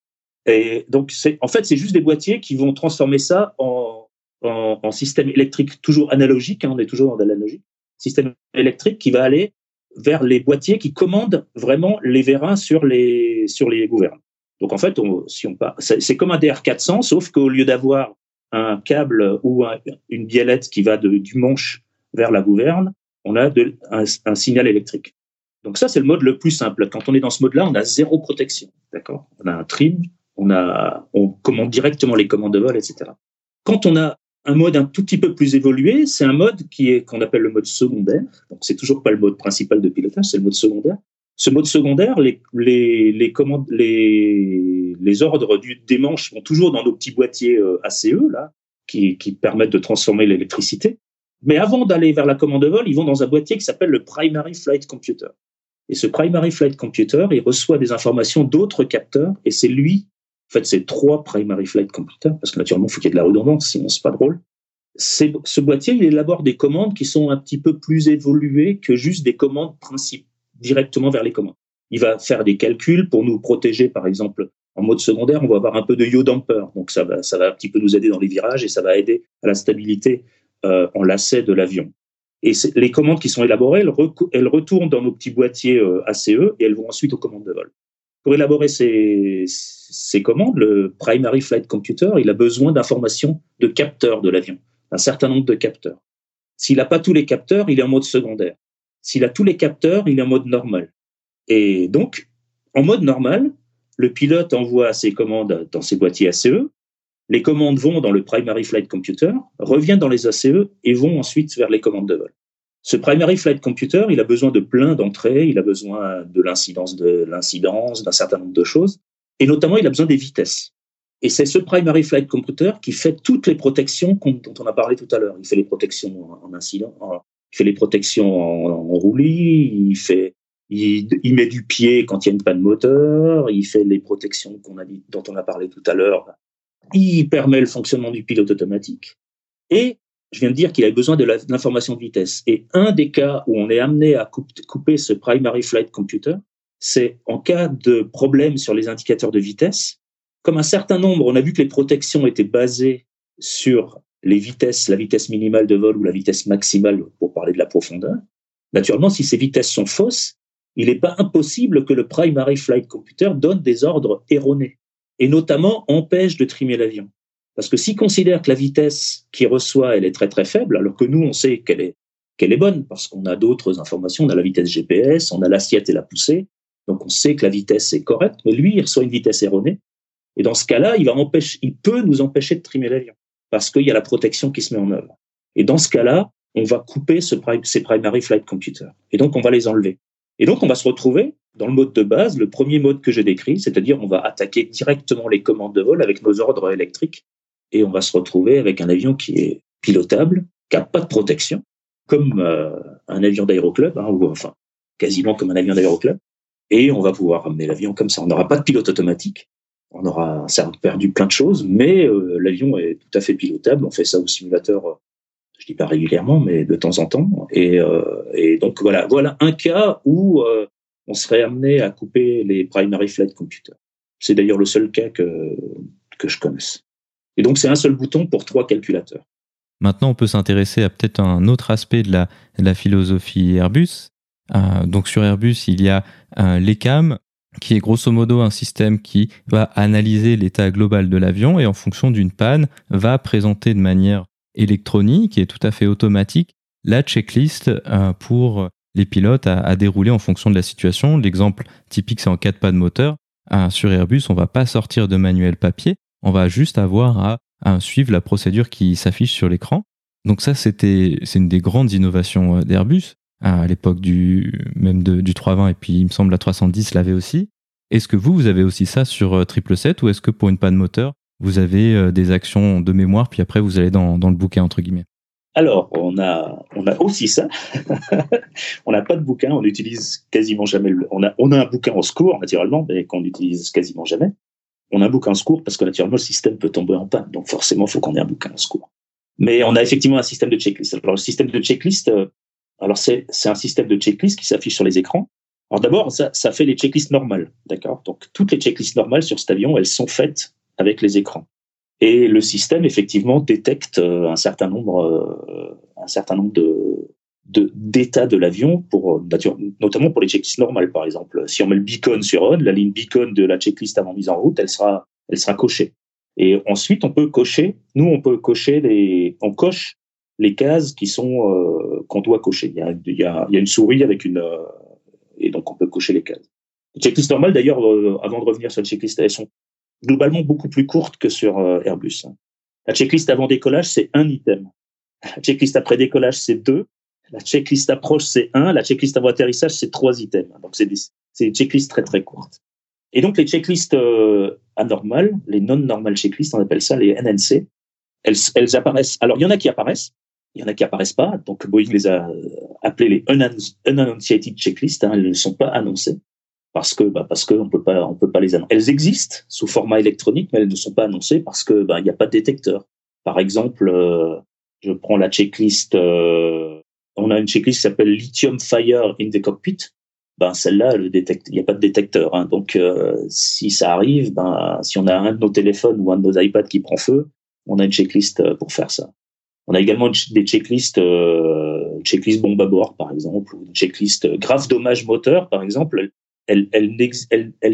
[SPEAKER 2] Et donc en fait c'est juste des boîtiers qui vont transformer ça en en, en, système électrique toujours analogique, hein, on est toujours dans l'analogique, système électrique qui va aller vers les boîtiers qui commandent vraiment les vérins sur les sur les gouvernes. Donc en fait, on, si on c'est comme un DR400, sauf qu'au lieu d'avoir un câble ou une biellette qui va de, du manche vers la gouverne, on a de, un, un, signal électrique. Donc ça, c'est le mode le plus simple. Quand on est dans ce mode-là, on a zéro protection. D'accord? On a un trim, on a, on commande directement les commandes de vol, etc. Quand on a un mode un tout petit peu plus évolué, c'est un mode qui est qu'on appelle le mode secondaire. Donc c'est toujours pas le mode principal de pilotage, c'est le mode secondaire. Ce mode secondaire, les les les commandes, les les ordres du des manches vont toujours dans nos petits boîtiers euh, ACE là, qui qui permettent de transformer l'électricité. Mais avant d'aller vers la commande de vol, ils vont dans un boîtier qui s'appelle le Primary Flight Computer. Et ce Primary Flight Computer, il reçoit des informations d'autres capteurs et c'est lui en fait, c'est trois primary flight computers, parce que naturellement, il faut qu'il y ait de la redondance, sinon c'est pas drôle. ce boîtier, il élabore des commandes qui sont un petit peu plus évoluées que juste des commandes principes, directement vers les commandes. Il va faire des calculs pour nous protéger, par exemple, en mode secondaire, on va avoir un peu de yaw damper, donc ça va, ça va un petit peu nous aider dans les virages et ça va aider à la stabilité euh, en lacet de l'avion. Et les commandes qui sont élaborées, elles, elles, retournent dans nos petits boîtiers euh, ACE et elles vont ensuite aux commandes de vol. Pour élaborer ces, commandes, le Primary Flight Computer, il a besoin d'informations de capteurs de l'avion, un certain nombre de capteurs. S'il n'a pas tous les capteurs, il est en mode secondaire. S'il a tous les capteurs, il est en mode normal. Et donc, en mode normal, le pilote envoie ses commandes dans ses boîtiers ACE. Les commandes vont dans le Primary Flight Computer, reviennent dans les ACE et vont ensuite vers les commandes de vol. Ce Primary Flight Computer, il a besoin de plein d'entrées, il a besoin de l'incidence de l'incidence, d'un certain nombre de choses, et notamment il a besoin des vitesses. Et c'est ce Primary Flight Computer qui fait toutes les protections dont on a parlé tout à l'heure. Il fait les protections en incident, il fait les protections en, roulis, il fait, il, met du pied quand il y a une panne moteur, il fait les protections dont on a parlé tout à l'heure. Il permet le fonctionnement du pilote automatique. Et je viens de dire qu'il a besoin de l'information de vitesse. Et un des cas où on est amené à couper ce primary flight computer, c'est en cas de problème sur les indicateurs de vitesse. Comme un certain nombre, on a vu que les protections étaient basées sur les vitesses, la vitesse minimale de vol ou la vitesse maximale pour parler de la profondeur. Naturellement, si ces vitesses sont fausses, il n'est pas impossible que le primary flight computer donne des ordres erronés et notamment empêche de trimer l'avion. Parce que s'il considère que la vitesse qu'il reçoit, elle est très très faible, alors que nous, on sait qu'elle est, qu'elle est bonne, parce qu'on a d'autres informations, on a la vitesse GPS, on a l'assiette et la poussée, donc on sait que la vitesse est correcte, mais lui, il reçoit une vitesse erronée. Et dans ce cas-là, il, va empêcher, il peut nous empêcher de trimer l'avion, parce qu'il y a la protection qui se met en œuvre. Et dans ce cas-là, on va couper ce, ces primary flight computers. Et donc, on va les enlever. Et donc, on va se retrouver dans le mode de base, le premier mode que j'ai décrit, c'est-à-dire on va attaquer directement les commandes de vol avec nos ordres électriques et on va se retrouver avec un avion qui est pilotable, qui n'a pas de protection, comme euh, un avion d'aéroclub, hein, ou enfin quasiment comme un avion d'aéroclub, et on va pouvoir ramener l'avion comme ça. On n'aura pas de pilote automatique, on aura certes perdu plein de choses, mais euh, l'avion est tout à fait pilotable. On fait ça au simulateur, euh, je dis pas régulièrement, mais de temps en temps. Et, et donc voilà, voilà un cas où on serait amené à couper les primary flight computers. C'est d'ailleurs le seul cas que que je connaisse. Et donc, c'est un seul bouton pour trois calculateurs.
[SPEAKER 1] Maintenant, on peut s'intéresser à peut-être un autre aspect de la, philosophie Airbus. Euh, donc, sur Airbus, il y a euh, l'ECAM, qui est grosso modo un système qui va analyser l'état global de l'avion et en fonction d'une panne, va présenter de manière électronique et tout à fait automatique la checklist euh, pour les pilotes à, dérouler en fonction de la situation. L'exemple typique, c'est en cas de panne moteur. Sur Airbus, on va pas sortir de manuel papier, on va juste avoir à, suivre la procédure qui s'affiche sur l'écran. Donc ça, c'était, c'est une des grandes innovations euh, d'Airbus à l'époque du même du 320 et puis il me semble la 310 l'avait aussi. Est-ce que vous, vous avez aussi ça sur 777 euh, ou est-ce que pour une panne moteur, vous avez euh, des actions de mémoire puis après vous allez dans, dans le bouquin entre guillemets?
[SPEAKER 2] Alors, on a, on a aussi ça. on n'a pas de bouquin, on utilise quasiment jamais. Le, on, a, on a un bouquin en secours, naturellement, mais qu'on utilise quasiment jamais on a un bouquin en secours parce que naturellement le système peut tomber en panne. Donc forcément, il faut qu'on ait un bouquin en secours. Mais on a effectivement un système de checklist. Alors le système de checklist, euh, alors c'est un système de checklist qui s'affiche sur les écrans. Alors d'abord, ça, ça fait les checklists normales, d'accord? Donc toutes les checklists normales sur cet avion, elles sont faites avec les écrans. Et le système effectivement détecte euh, un certain nombre, euh, un certain nombre de, d'état de, l'avion pour euh, notamment pour les checklists normales par exemple. Si on met le beacon sur on la ligne beacon de la checklist avant mise en route elle sera elle sera cochée. Et ensuite on peut cocher nous on peut cocher les on coche les cases qui sont euh, qu'on doit cocher. Il y a il y a, il y a une souris avec une euh, et donc on peut cocher les cases. Les checklists normales d'ailleurs avant de revenir sur les checklists elles sont globalement beaucoup plus courtes que sur Airbus la checklist avant décollage c'est un item. La checklist après décollage c'est deux la checklist approche, c'est un. La checklist avant atterrissage, c'est trois items. Donc, c'est des, des checklists très, très courtes. Et donc, les checklists euh, anormales, les non-normal checklists, on appelle ça les NNC, elles, elles apparaissent. Alors, il y en a qui apparaissent, il y en a qui apparaissent pas. Donc, Boeing les a appelées les unannunciated checklists. Hein, elles ne sont pas annoncées parce que bah, parce qu'on peut pas on peut pas les annoncer. Elles existent sous format électronique, mais elles ne sont pas annoncées parce que bah, il n'y a pas de détecteur. Par exemple, euh, Je prends la checklist. Euh, on a une checklist qui s'appelle Lithium Fire in the Cockpit. Ben celle-là, le il n'y a pas de détecteur. Hein. Donc euh, si ça arrive, ben si on a un de nos téléphones ou un de nos iPads qui prend feu, on a une checklist euh, pour faire ça. On a également des checklists, euh, checklist bombe à bord par exemple, ou une checklist grave dommage moteur par exemple. Elle,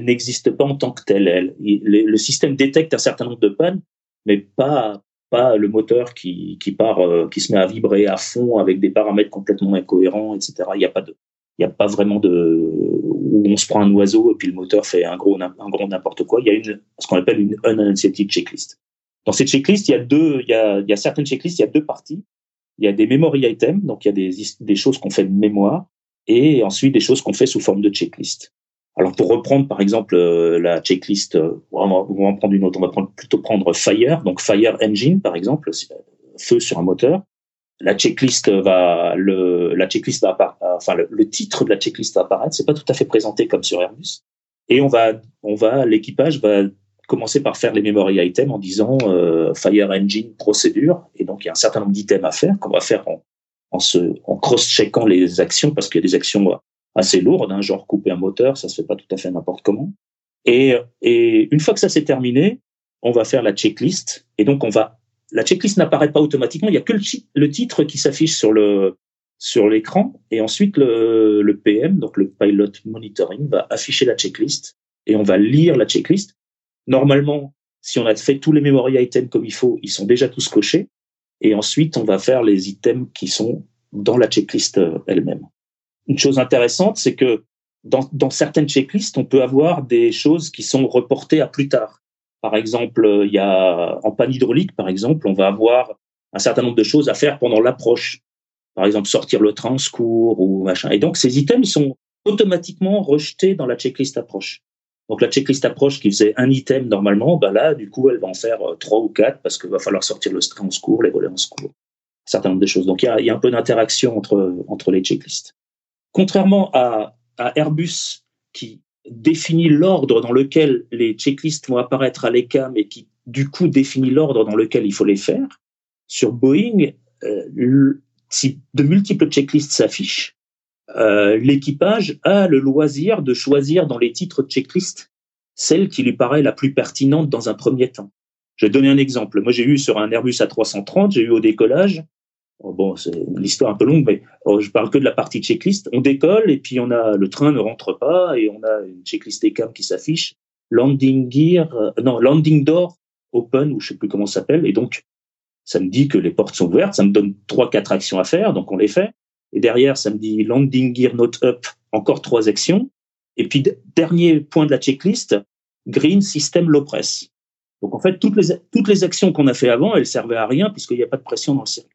[SPEAKER 2] n'existe pas en tant que telle. Elle, le système détecte un certain nombre de pannes, mais pas pas le moteur qui, qui part, euh, qui se met à vibrer à fond avec des paramètres complètement incohérents, etc. Il n'y a pas de, il n'y a pas vraiment de où on se prend un oiseau et puis le moteur fait un gros un n'importe quoi. Il y a une ce qu'on appelle une unanswered checklist. Dans cette checklist, il y a deux, il y a, il y a certaines checklists, il y a deux parties. Il y a des memory items, donc il y a des, des choses qu'on fait de mémoire, et ensuite des choses qu'on fait sous forme de checklist. Alors pour reprendre par exemple euh, la checklist, euh, on va, on va prendre une autre, on va prendre, plutôt prendre Fire, donc Fire Engine par exemple, feu sur un moteur. La checklist va, le, la checklist va enfin le, titre de la checklist va apparaître. C'est pas tout à fait présenté comme sur Airbus. Et on va, on va, l'équipage va commencer par faire les memory items en disant euh, Fire Engine procédure. Et donc il y a un certain nombre d'items à faire qu'on va faire en, en, se, en cross-checkant les actions parce qu'il y a des actions assez lourde, hein, genre couper un moteur, ça se fait pas tout à fait n'importe comment. Et, et une fois que ça s'est terminé, on va faire la checklist. Et donc on va, la checklist n'apparaît pas automatiquement. Il y a que le, le titre qui s'affiche sur le sur l'écran. Et ensuite le, le PM, donc le pilot monitoring, va afficher la checklist et on va lire la checklist. Normalement, si on a fait tous les memory items comme il faut, ils sont déjà tous cochés. Et ensuite, on va faire les items qui sont dans la checklist euh, elle-même une chose intéressante, c'est que dans, dans, certaines checklists, on peut avoir des choses qui sont reportées à plus tard. Par exemple, il y a en panne hydraulique, par exemple, on va avoir un certain nombre de choses à faire pendant l'approche. Par exemple, sortir le train en secours ou machin. Et donc, ces items, ils sont automatiquement rejetés dans la checklist approche. Donc, la checklist approche qui faisait un item normalement, bah là, du coup, elle va en faire euh, trois ou quatre parce qu'il va falloir sortir le train en secours, les volets en secours. Un certain nombre de choses. Donc, il y a, il y a un peu d'interaction entre, entre les checklists. Contrairement à, Airbus qui définit l'ordre dans lequel les checklists vont apparaître à l'ECAM et qui du coup définit l'ordre dans lequel il faut les faire, sur Boeing, euh, si de multiples checklists s'affichent, euh, l'équipage a le loisir de choisir dans les titres de checklist celle qui lui paraît la plus pertinente dans un premier temps. Je vais donner un exemple. Moi, j'ai eu sur un Airbus A330, j'ai eu au décollage bon, c'est l'histoire un peu longue, mais oh, je parle que de la partie checklist. On décolle et puis on a le train ne rentre pas et on a une checklist ECAM qui s'affiche. Landing gear, euh, non, landing door open ou je sais plus comment ça s'appelle. Et donc, ça me dit que les portes sont ouvertes. Ça me donne trois, quatre actions à faire, donc on les fait. Et derrière, ça me dit landing gear not up, encore trois actions. Et puis dernier point de la checklist, green system low press. Donc en fait, toutes les toutes les actions qu'on a fait avant, elles servaient à rien puisqu'il n'y a pas de pression dans le circuit.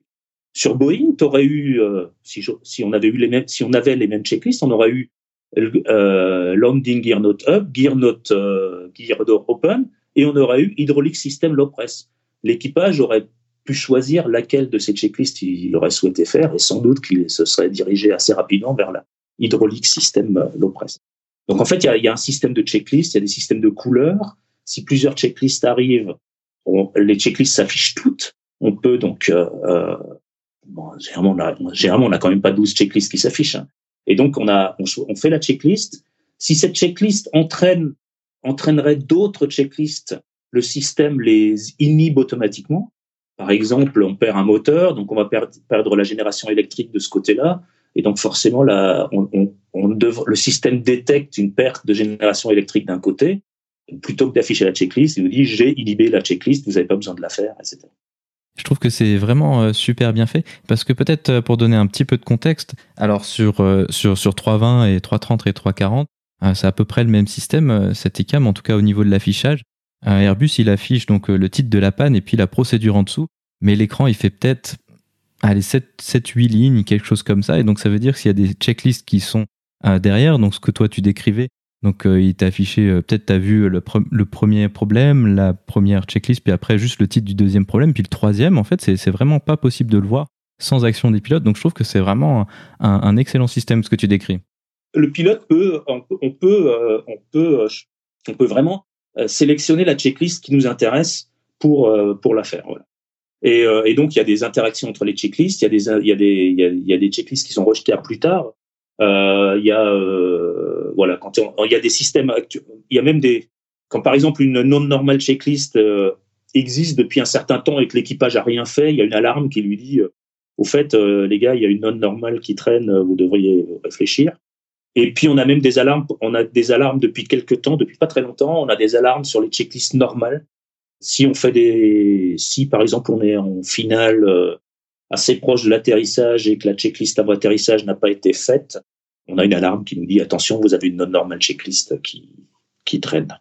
[SPEAKER 2] Sur Boeing, tu aurais eu, euh, si, si, on avait eu les mêmes, si on avait les mêmes checklists, on aurait eu euh, landing gear not up, gear not euh, gear door open, et on aurait eu hydraulic system low press. L'équipage aurait pu choisir laquelle de ces checklists il aurait souhaité faire, et sans doute qu'il se serait dirigé assez rapidement vers la hydraulic system euh, low press. Donc en fait, il y a, y a, un système de checklist, il y a des systèmes de couleurs. Si plusieurs checklists arrivent, on, les checklists s'affichent toutes. On peut donc euh, euh bon, généralement, on a, généralement, quand même pas 12 checklists qui s'affichent. Hein. Et donc, on, a, fait la checklist. Si cette checklist entraîne, entraînerait d'autres checklists, le système les inhibe automatiquement. Par exemple, on perd un moteur, donc on va perdre, la génération électrique de ce côté-là. Et donc, forcément, on le système détecte une perte de génération électrique d'un côté. Plutôt que d'afficher la checklist, il nous dit j'ai inhibé la checklist, vous n'avez pas besoin de la faire, etc.
[SPEAKER 1] Je trouve que c'est vraiment euh, super bien fait parce que peut-être euh, pour donner un petit peu de contexte, alors sur, euh, sur, sur 320 et 330 et 340, c'est à peu près le même système, cet ICAM, en tout cas au niveau de l'affichage. Airbus, il affiche donc le titre de la panne et puis la procédure en dessous, mais l'écran, il fait peut-être allez, 7, 7, 8 lignes, quelque chose comme ça. Et donc, ça veut dire qu'il y a des checklists qui sont derrière, donc ce que toi tu décrivais, donc euh, il t'a affiché, euh, peut-être tu as vu le, premier problème, la première checklist, puis après juste le titre du deuxième problème, puis le troisième, en fait, c'est vraiment pas possible de le voir sans action des pilotes. Donc je trouve que c'est vraiment un, excellent système ce que tu décris.
[SPEAKER 2] Le pilote peut, on peut, on peut, euh, on peut, vraiment sélectionner la checklist qui nous intéresse pour, pour la faire. Et, et, donc, il y a des interactions entre les checklists. Il y a des, il y a des, il y a, des checklists qui sont rejetés à plus tard. Euh, il y a, euh, voilà, quand il y a des systèmes, il y a même des, quand par exemple une non normale checklist existe depuis un certain temps et que l'équipage a rien fait, il y a une alarme qui lui dit, au fait, les gars, il y a une non normale qui traîne, vous devriez réfléchir. Et puis on a même des alarmes, on a des alarmes depuis quelques temps, depuis pas très longtemps, on a des alarmes sur les checklists normales. Si on fait des, si par exemple on est en finale euh, assez proche de l'atterrissage et que la checklist avant atterrissage n'a pas été faite, on a une alarme qui nous dit attention, vous avez une non normale checklist qui qui traîne.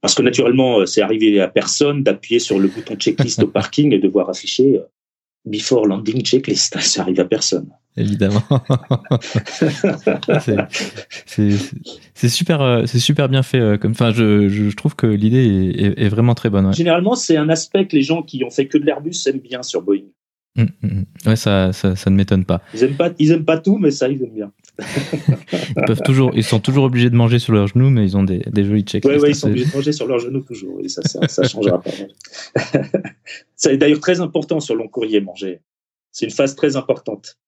[SPEAKER 2] Parce que naturellement, euh, c'est arrivé à personne d'appuyer sur le bouton checklist au parking et de voir afficher euh, before landing checklist. Ça arrive à personne
[SPEAKER 1] évidemment. c'est super, euh, c'est super bien fait. Comme, enfin, je, je, trouve que l'idée est, vraiment très bonne.
[SPEAKER 2] Généralement, c'est un aspect que les gens qui ont fait que de l'Airbus aiment bien sur Boeing.
[SPEAKER 1] Hum. Ouais, ça, ça, ça ne m'étonne pas.
[SPEAKER 2] Ils aiment pas, ils aiment pas tout, mais ça, ils aiment bien.
[SPEAKER 1] ils peuvent toujours, ils sont toujours obligés de manger sur leurs genoux, mais ils ont des, des jolis checklists.
[SPEAKER 2] Oui, ouais, ils sont obligés de manger sur leurs genoux toujours. Et ça, ça, ça changera pas. c'est d'ailleurs très important sur long courrier manger. C'est une phase très importante.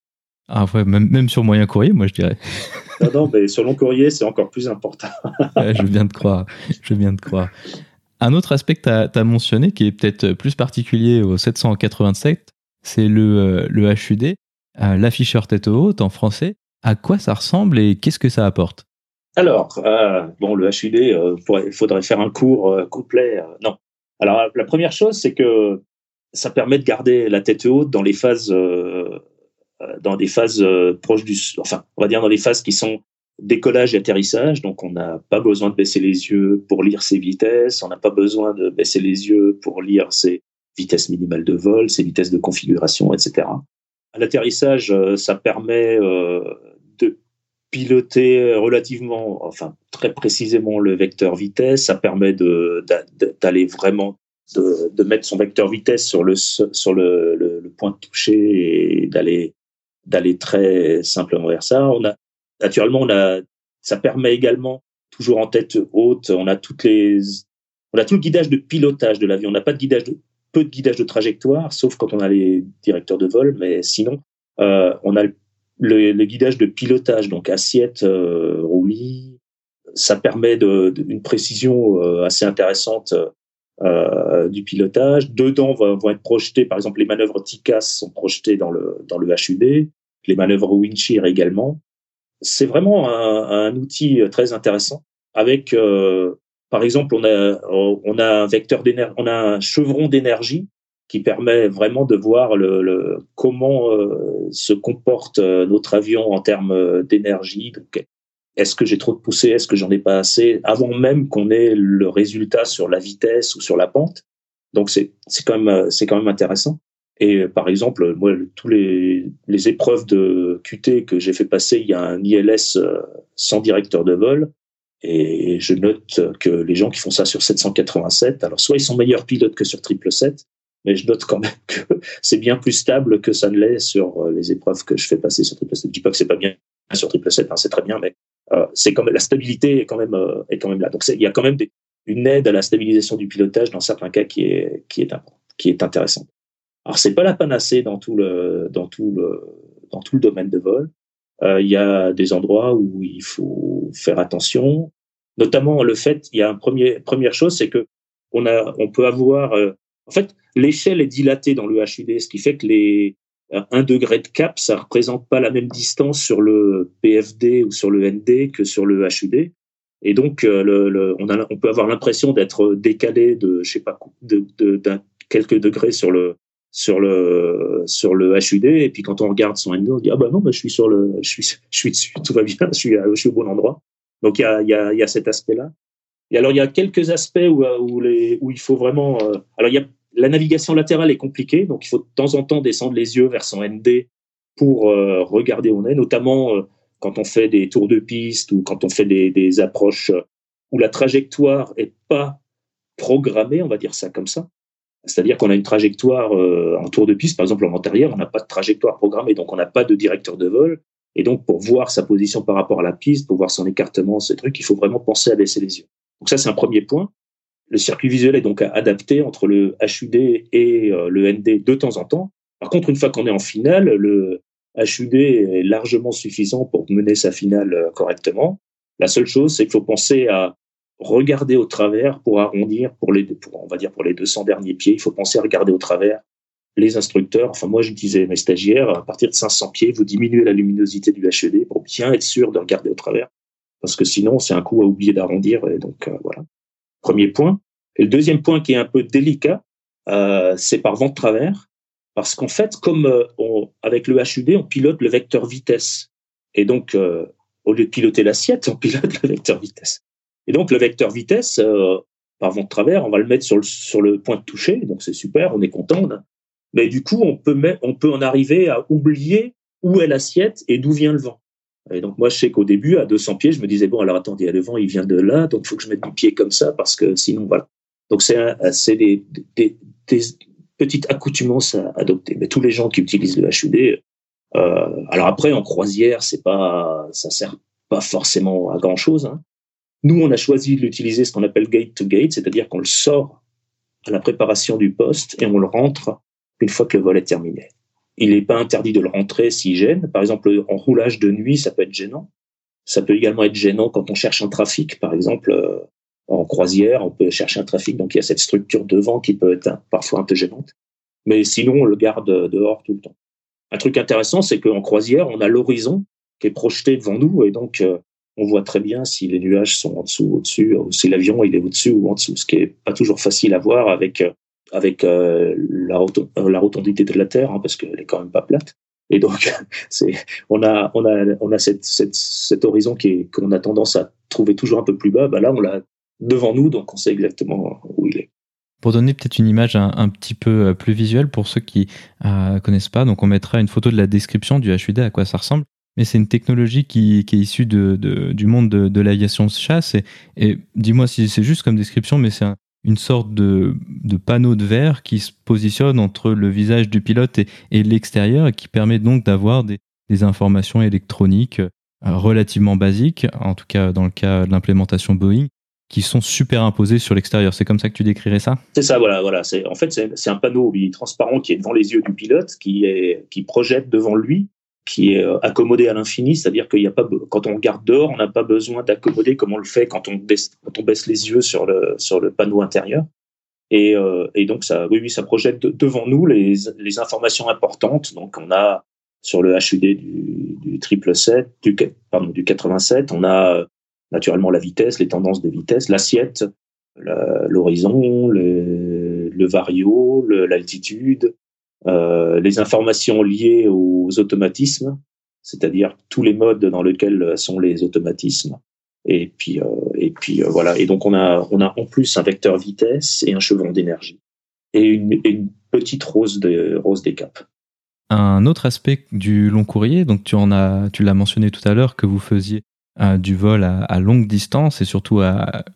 [SPEAKER 1] Ah ouais, même, même sur moyen courrier, moi je dirais.
[SPEAKER 2] non, non, mais sur long courrier, c'est encore plus important.
[SPEAKER 1] je viens de croire. Je viens de croire. Un autre aspect que tu as, mentionné, qui est peut-être plus particulier au 787, c'est le, euh, HUD, euh, l'afficheur tête haute en français. À quoi ça ressemble et qu'est-ce que ça apporte?
[SPEAKER 2] Alors, euh, bon, le HUD, il faudrait faire un cours complet. non. Alors, la première chose, c'est que ça permet de garder la tête haute dans les phases euh, dans des phases euh, proches du, enfin, on va dire dans les phases qui sont décollage et atterrissage. Donc, on n'a pas besoin de baisser les yeux pour lire ses vitesses. On n'a pas besoin de baisser les yeux pour lire ses vitesses minimales de vol, ses vitesses de configuration, etc. À l'atterrissage, euh, ça permet de piloter relativement, enfin très précisément le vecteur vitesse. Ça permet d'aller vraiment de, mettre son vecteur vitesse sur le sur le, le, le point de toucher et d'aller d'aller très simplement vers ça. On a naturellement, on a, ça permet également toujours en tête haute. On a toutes les, on a tout le guidage de pilotage de l'avion. On n'a pas de guidage de, peu de guidage de trajectoire, sauf quand on a les directeurs de vol, mais sinon, euh, on a le, guidage de pilotage, donc assiette, euh, roulis. Ça permet une précision euh, assez intéressante euh, du pilotage. Dedans vont, être projetés, par exemple, les manœuvres TICAS sont projetées dans le dans le HUD les manœuvres Windshear également. C'est vraiment un, un, outil très intéressant avec, par exemple, on a, on a un vecteur d'énergie, on a un chevron d'énergie qui permet vraiment de voir le, le comment euh, se comporte euh, notre avion en termes d'énergie. Donc, est-ce que j'ai trop de poussée, est-ce que j'en ai pas assez, avant même qu'on ait le résultat sur la vitesse ou sur la pente. Donc c'est c'est quand même c'est quand même intéressant. Et par exemple, moi, tous les, les épreuves de QT que j'ai fait passer, il y a un ILS euh, sans directeur de vol. Et je note que les gens qui font ça sur 787, alors soit ils sont meilleurs pilotes que sur 777, mais je note quand même que c'est bien plus stable que ça ne l'est sur euh, les épreuves que je fais passer sur 777. Je dis pas que c'est pas bien sur 777, hein, c'est très bien, mais euh, c'est quand même la stabilité est quand même euh, est quand même là. Donc il y a quand même une aide à la stabilisation du pilotage dans certains cas qui est qui est qui est intéressante. Alors c'est pas la panacée dans tout le dans tout le dans tout le domaine de vol. Euh, il y a des endroits où il faut faire attention, notamment le fait. Il y a un premier première chose, c'est que on a on peut avoir euh, en fait l'échelle est dilatée dans le HUD, ce qui fait que les un degré de cap, ça représente pas la même distance sur le PFD ou sur le ND que sur le HUD. Et donc, euh, le, le, on, a, on peut avoir l'impression d'être décalé de, je sais pas, de, de, d'un quelques degrés sur le sur le sur le HUD et puis quand on regarde son ND on dit ah bah non bah je suis sur le je suis dessus tout va bien je suis je suis au bon endroit. Donc il y a il y a il y a cet aspect là et alors il y a quelques aspects où où les où il faut vraiment euh, alors il y a la navigation latérale est compliquée donc il faut de temps en temps descendre les yeux vers son ND pour euh, regarder où on est notamment euh, quand on fait des tours de piste ou quand on fait des, des approches où la trajectoire est pas programmée on va dire ça comme ça c'est-à-dire qu'on a une trajectoire euh, en tour de piste, par exemple en antérieur, on n'a pas de trajectoire programmée, donc on n'a pas de directeur de vol. Et donc, pour voir sa position par rapport à la piste, pour voir son écartement, ces trucs, il faut vraiment penser à baisser les yeux. Donc ça, c'est un premier point. le circuit visuel est donc adapté entre le HUD et le ND de temps en temps. Par contre, une fois qu'on est en finale, le HUD est largement suffisant pour mener sa finale correctement. La seule chose, c'est qu'il faut penser à regarder au travers pour arrondir pour les, pour, on va dire pour les 200 derniers pieds. Il faut penser à regarder au travers les instructeurs. Enfin, moi, je disais mes stagiaires, à partir de 500 pieds, vous diminuez la luminosité du HED pour bien être sûr de regarder au travers. Parce que sinon, c'est un coup à oublier d'arrondir. Et donc, euh, voilà. Premier point. Et le deuxième point qui est un peu délicat, euh, c'est par vent de travers. Parce qu'en fait, comme euh, avec le HUD, on pilote le vecteur vitesse. Et donc, euh, au lieu de piloter l'assiette, on pilote le vecteur vitesse. Et donc, le vecteur vitesse, euh, par vent de travers, on va le mettre sur le, sur le point de toucher. Donc, c'est super, on est content. Mais du coup, on peut, on peut en arriver à oublier où est l'assiette et d'où vient le vent. Et donc, moi, je sais qu'au début, à 200 pieds, je me disais, bon, alors attendez, le vent, il vient de là, donc il faut que je mette du pied comme ça, parce que sinon, voilà. Donc, c'est des, des, des, petites accoutumances à adopter. Mais tous les gens qui utilisent le HUD, euh, alors après, en croisière, c'est pas, ça sert pas forcément à grand chose. Hein. Nous, on a choisi de l'utiliser ce qu'on appelle gate to gate, c'est-à-dire qu'on le sort à la préparation du poste et on le rentre une fois que le vol est terminé. Il n'est pas interdit de le rentrer s'il gêne. Par exemple, en roulage de nuit, ça peut être gênant. Ça peut également être gênant quand on cherche un trafic. Par exemple, euh, en croisière, on peut chercher un trafic, donc il y a cette structure devant qui peut être parfois un peu gênante. Mais sinon, on le garde dehors tout le temps. Un truc intéressant, c'est qu'en croisière, on a l'horizon qui est projeté devant nous, et donc euh, on voit très bien si les nuages sont en dessous, au-dessus, ou si l'avion il est au-dessus ou en dessous, ce qui est pas toujours facile à voir avec euh, avec euh, la, la, rotondité de la Terre, hein, parce qu'elle est quand même pas plate. Et donc, c'est, on a, on a, on a cette, cette, cet horizon qui est, qu'on a tendance à trouver toujours un peu plus bas. Bah là, on l'a devant nous, donc on sait exactement où il est.
[SPEAKER 1] Pour donner peut-être une image un, petit peu plus visuelle pour ceux qui ne connaissent pas, donc on mettra une photo de la description du HUD, à quoi ça ressemble mais c'est une technologie qui, est issue du monde de, l'aviation chasse. Et, dis-moi si c'est juste comme description, mais c'est une sorte de, panneau de verre qui se positionne entre le visage du pilote et, l'extérieur et qui permet donc d'avoir des, informations électroniques euh, relativement basiques, en tout cas dans le cas de l'implémentation Boeing, qui sont superimposées sur l'extérieur. C'est comme ça que tu décrirais ça?
[SPEAKER 2] C'est ça, voilà. voilà. En fait, c'est un panneau transparent qui est devant les yeux du pilote, qui projette devant lui qui est euh, accommodé à l'infini, c'est-à-dire qu'il n'y a pas, quand on regarde dehors, on n'a pas besoin d'accommoder comme on le fait quand on baisse, quand on baisse les yeux sur le, sur le panneau intérieur. Et, euh, et donc ça, oui, oui, ça projette devant nous les, les informations importantes. Donc on a sur le HUD du, triple 7, du, pardon, du 87, on a naturellement la vitesse, les tendances de vitesse, l'assiette, l'horizon, le, le vario, l'altitude, euh, les informations liées aux automatismes, c'est-à-dire tous les modes dans lesquels sont les automatismes. Et puis, euh, et puis euh, voilà. Et donc on a, on a en plus un vecteur vitesse et un chevron d'énergie et une, petite rose de rose des caps.
[SPEAKER 1] Un autre aspect du long courrier, donc tu en as, tu l'as mentionné tout à l'heure que vous faisiez du vol à, longue distance et surtout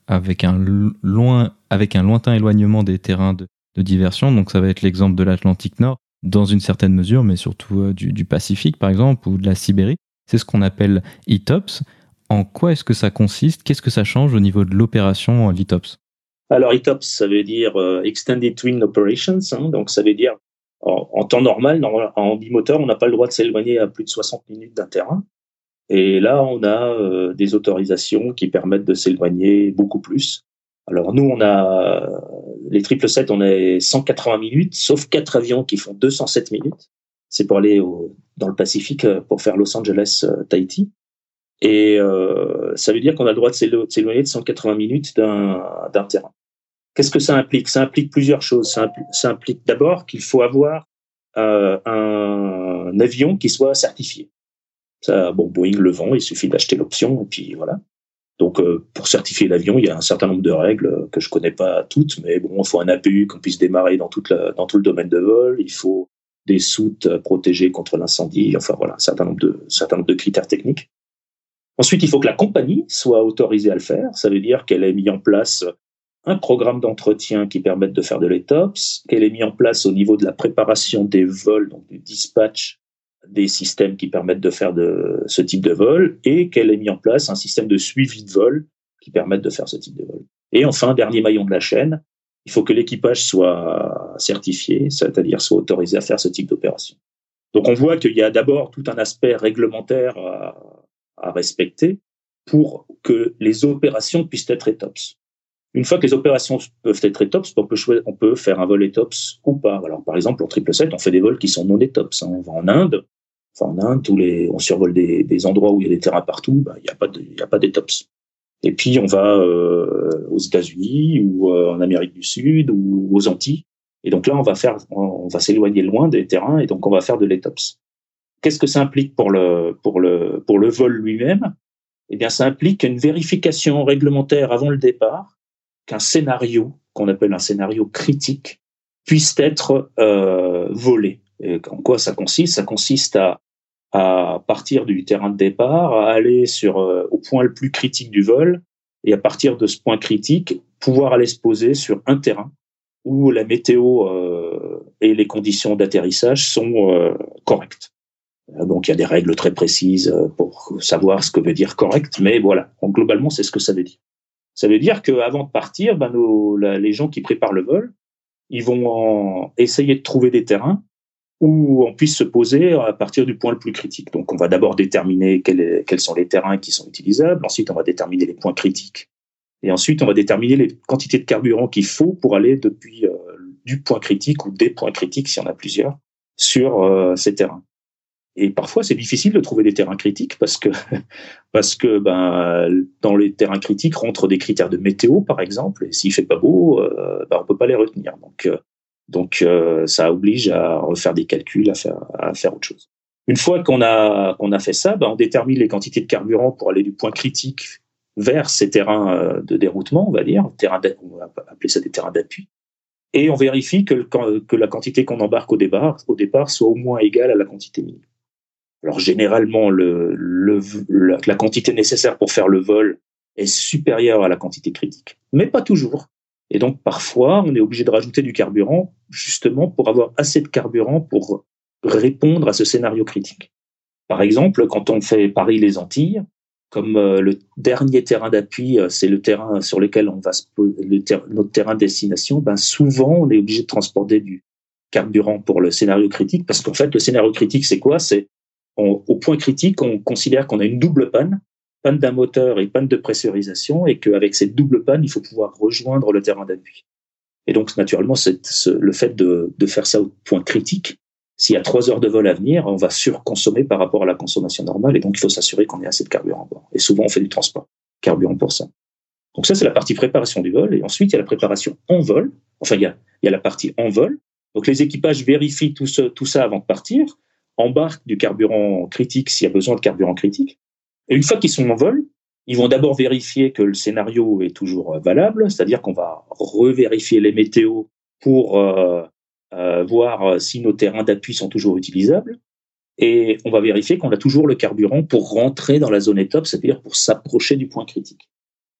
[SPEAKER 1] avec un loin, avec un lointain éloignement des terrains de, de diversion. Donc ça va être l'exemple de l'Atlantique Nord, dans une certaine mesure, mais surtout euh, du, Pacifique par exemple, ou de la Sibérie. C'est ce qu'on appelle ETOPS. En quoi est-ce que ça consiste? Qu'est-ce que ça change au niveau de l'opération euh, l'ETOPS
[SPEAKER 2] Alors ETOPS, ça veut dire euh, Extended Twin Operations. Hein. donc ça veut dire en, temps normal, en bimoteur, on n'a pas le droit de s'éloigner à plus de 60 minutes d'un terrain. Et là, on a des autorisations qui permettent de s'éloigner beaucoup plus. Alors nous, on a les triple 7, on est 180 minutes, sauf quatre avions qui font 207 minutes. C'est pour aller au, dans le Pacifique euh, pour faire Los Angeles-Tahiti. Euh, Et euh, ça veut dire qu'on a le droit de s'éloigner de 180 minutes d'un terrain. Qu'est-ce que ça implique? Ça implique plusieurs choses. Ça implique, d'abord qu'il faut avoir euh, un avion qui soit certifié. Ça, bon, Boeing le vend, il suffit d'acheter l'option et puis voilà. Donc, euh, pour certifier l'avion, il y a un certain nombre de règles euh, que je connais pas toutes, mais bon, il faut un APU qu'on puisse démarrer dans tout le domaine de vol. Il faut des soutes euh, protégées contre l'incendie. Enfin, voilà, un certain nombre de, certain nombre de critères techniques. Ensuite, il faut que la compagnie soit autorisée à le faire. Ça veut dire qu'elle ait mis en place un programme d'entretien qui permette de faire de l'ETOPS, qu'elle ait mis en place au niveau de la préparation des vols, donc du dispatch des systèmes qui permettent de faire ce type de vol et qu'elle ait mis en place un système de suivi de vol qui permette de faire ce type de vol. Et enfin, dernier maillon de la chaîne, il faut que l'équipage soit certifié, c'est-à-dire soit autorisé à faire ce type d'opération. Donc on voit qu'il y a d'abord tout un aspect réglementaire à, à, respecter pour que les opérations puissent être ETOPS. Une fois que les opérations peuvent être ETOPS, on peut, on peut faire un vol ETOPS ou pas. Alors par exemple, en 777, on fait des vols qui sont non ETOPS. Hein. On va en Inde, enfin en Inde, tous les, on survole des, des endroits où il y a des terrains partout, bah, il n'y a pas de, d'ETOPS. Et puis on va euh, aux États-Unis ou euh, en Amérique du Sud ou aux Antilles. Et donc là, on va faire, on va s'éloigner loin des terrains et donc on va faire de l'ETOPS. Qu'est-ce que ça implique pour le pour le pour le vol lui-même? Eh bien, ça implique une vérification réglementaire avant le départ, qu'un scénario qu'on appelle un scénario critique puisse être euh, volé. Et en quoi ça consiste? Ça consiste à à partir du terrain de départ, à aller sur euh, au point le plus critique du vol, et à partir de ce point critique, pouvoir aller se poser sur un terrain où la météo euh, et les conditions d'atterrissage sont correctes. Donc il y a des règles très précises pour savoir ce que veut dire correct, mais voilà, donc, globalement c'est ce que ça veut dire. Ça veut dire qu'avant de partir, ben, nos, les gens qui préparent le vol, ils vont en essayer de trouver des terrains où on puisse se poser à partir du point le plus critique. Donc, on va d'abord déterminer quels, sont les terrains qui sont utilisables. Ensuite, on va déterminer les points critiques. Et ensuite, on va déterminer les quantités de carburant qu'il faut pour aller depuis euh, du point critique ou des points critiques, s'il y en a plusieurs, sur euh, ces terrains. Et parfois, c'est difficile de trouver des terrains critiques parce que parce que ben dans les terrains critiques rentrent des critères de météo, par exemple. Et s'il fait pas beau, euh, ben, on peut pas les retenir. Donc euh, donc euh, ça oblige à refaire des calculs, à faire, à faire autre chose. Une fois qu'on a, qu'on a fait ça, ben, on détermine les quantités de carburant pour aller du point critique vers ces terrains euh, de déroutement, on va dire, terrain appeler ça des terrains d'appui. Et on vérifie que, que la quantité qu'on embarque au départ, au départ soit au moins égale à la quantité minimum. Alors généralement, le, le, la quantité nécessaire pour faire le vol est supérieure à la quantité critique, mais pas toujours. Et donc, parfois, on est obligé de rajouter du carburant, justement, pour avoir assez de carburant pour répondre à ce scénario critique. Par exemple, quand on fait Paris-les Antilles, comme euh, le dernier terrain d'appui, euh, c'est le terrain sur lequel on va se poser, notre terrain de destination, ben souvent, on est obligé de transporter du carburant pour le scénario critique, parce qu'en fait, le scénario critique, c'est quoi? C'est au point critique, on considère qu'on a une double panne, panne d'un moteur et panne de pressurisation, et qu'avec cette double panne, il faut pouvoir rejoindre le terrain d'appui. Et donc, naturellement, le fait de, faire ça au point critique, s'il y a trois heures de vol à venir, on va surconsommer par rapport à la consommation normale, et donc il faut s'assurer qu'on ait assez de carburant. Et souvent, on fait du transport carburant pour ça. Donc ça, c'est la partie préparation du vol. Et ensuite, il y a la préparation en vol. Enfin, il y a, il y a la partie en vol. Donc les équipages vérifient tout ça avant de partir, embarquent du carburant critique s'il y a besoin de carburant critique. Et une fois qu'ils sont en vol, ils vont d'abord vérifier que le scénario est toujours euh, valable, c'est-à-dire qu'on va revérifier les météos pour euh, euh, voir si nos terrains d'appui sont toujours utilisables. Et on va vérifier qu'on a toujours le carburant pour rentrer dans la zone étope, c'est-à-dire pour s'approcher du point critique.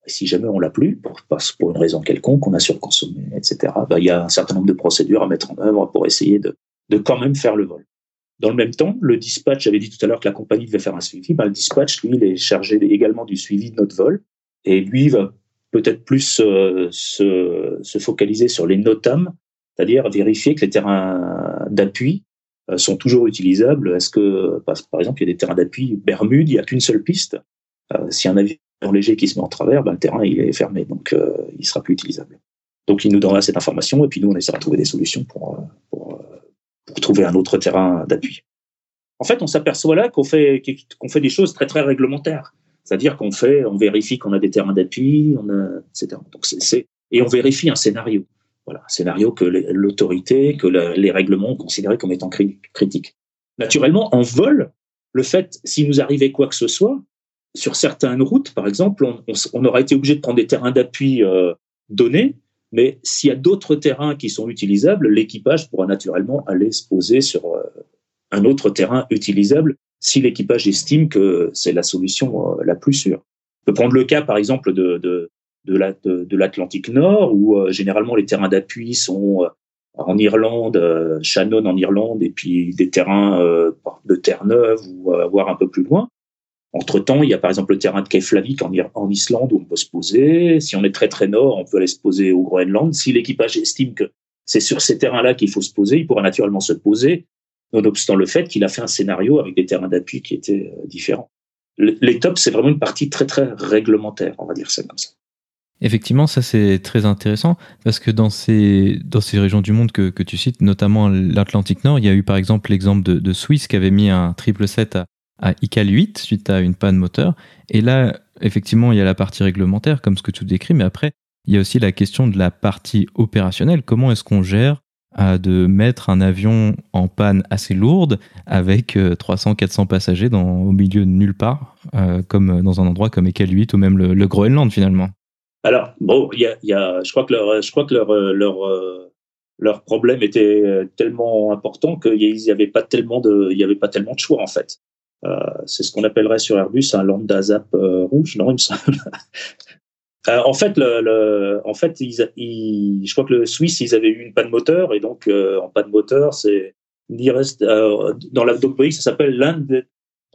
[SPEAKER 2] Si jamais on l'a plus, pour, pour une raison quelconque, on a surconsommé, etc., bah, il y a un certain nombre de procédures à mettre en œuvre pour essayer de, de quand même faire le vol. Dans le même temps, le dispatch, j'avais dit tout à l'heure que la compagnie devait faire un suivi, ben, le dispatch, lui, il est chargé également du suivi de notre vol. Et lui va peut-être plus euh, se, se, focaliser sur les NOTAM, c'est-à-dire vérifier que les terrains d'appui euh, sont toujours utilisables. Est-ce que, par exemple, il y a des terrains d'appui Bermude, il n'y a qu'une seule piste. Euh, si un avion léger qui se met en travers, ben, le terrain il est fermé, donc euh, il sera plus utilisable. Donc il nous donnera cette information et puis nous on essaiera de trouver des solutions pour, pour pour trouver un autre terrain d'appui. En fait, on s'aperçoit là qu'on fait, qu'on fait des choses très, très réglementaires. C'est-à-dire qu'on fait, on vérifie qu'on a des terrains d'appui, on a, etc. Et on vérifie un scénario. Voilà, un scénario que l'autorité, que les règlements ont considéré comme étant critique. Naturellement, en vol, le fait, s'il nous arrivait quoi que ce soit, sur certaines routes, par exemple, on, on, aura été obligé de prendre des terrains d'appui euh, donnés mais s'il y a d'autres terrains qui sont utilisables, l'équipage pourra naturellement aller se poser sur euh, un autre terrain utilisable si l'équipage estime que c'est la solution euh, la plus sûre. On peut prendre le cas, par exemple, de, de, de l'Atlantique Nord, où euh, généralement les terrains d'appui sont en Irlande, Shannon en Irlande, et puis des terrains de Terre-Neuve ou voire un peu plus loin. Entre-temps, il y a par exemple le terrain de Keflavik en, Islande où on peut se poser. Si on est très très nord, on peut aller se poser au Groenland. Si l'équipage estime que c'est sur ces terrains-là qu'il faut se poser, il pourra naturellement se poser, nonobstant le fait qu'il a fait un scénario avec des terrains d'appui qui étaient euh, différents. Les tops, c'est vraiment une partie très très réglementaire, on va dire ça comme ça.
[SPEAKER 1] Effectivement, ça c'est très intéressant parce que dans ces, dans ces régions du monde que, que tu cites, notamment l'Atlantique Nord, il y a eu par exemple l'exemple de, de, Suisse qui avait mis un triple set à, à ICAL 8 suite à une panne moteur. Et là, effectivement, il y a la partie réglementaire, comme ce que tu décris, mais après, il y a aussi la question de la partie opérationnelle. Comment est-ce qu'on gère euh, de mettre un avion en panne assez lourde avec 300-400 euh, passagers dans, au milieu de nulle part, euh, comme dans un endroit comme ICAL 8 ou même le, Groenland finalement?
[SPEAKER 2] Alors, bon, y y a, je crois que leur, je crois que leur, leur, leur problème était tellement important qu'il n'y avait avait pas tellement de choix en fait. Euh, c'est ce qu'on appellerait sur Airbus un lambda zap euh, rouge, non il me semble. Euh, en fait, le, le, en fait, ils, je crois que le Suisse, ils avaient eu une panne moteur et donc en panne moteur, c'est nearest dans la ça s'appelle land,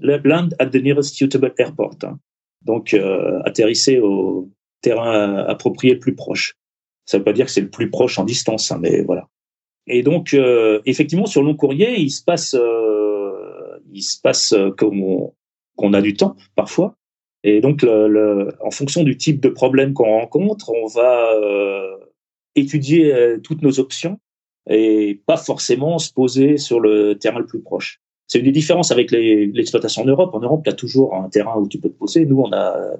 [SPEAKER 2] land at the nearest suitable airport. Hein. Donc atterrissez au, terrain approprié le plus proche. Ça ne veut pas dire que c'est le plus proche en distance, hein, mais voilà. Et donc, euh, effectivement, sur long courrier, il se passe, euh, il se passe qu'on qu'on a du temps parfois. Et donc, en fonction du type de problème qu'on rencontre, on va euh, étudier euh, toutes nos options et pas forcément se poser sur le terrain le plus proche. C'est une des différences avec l'exploitation en Europe. En Europe, tu as toujours un terrain où tu peux te poser. Nous, on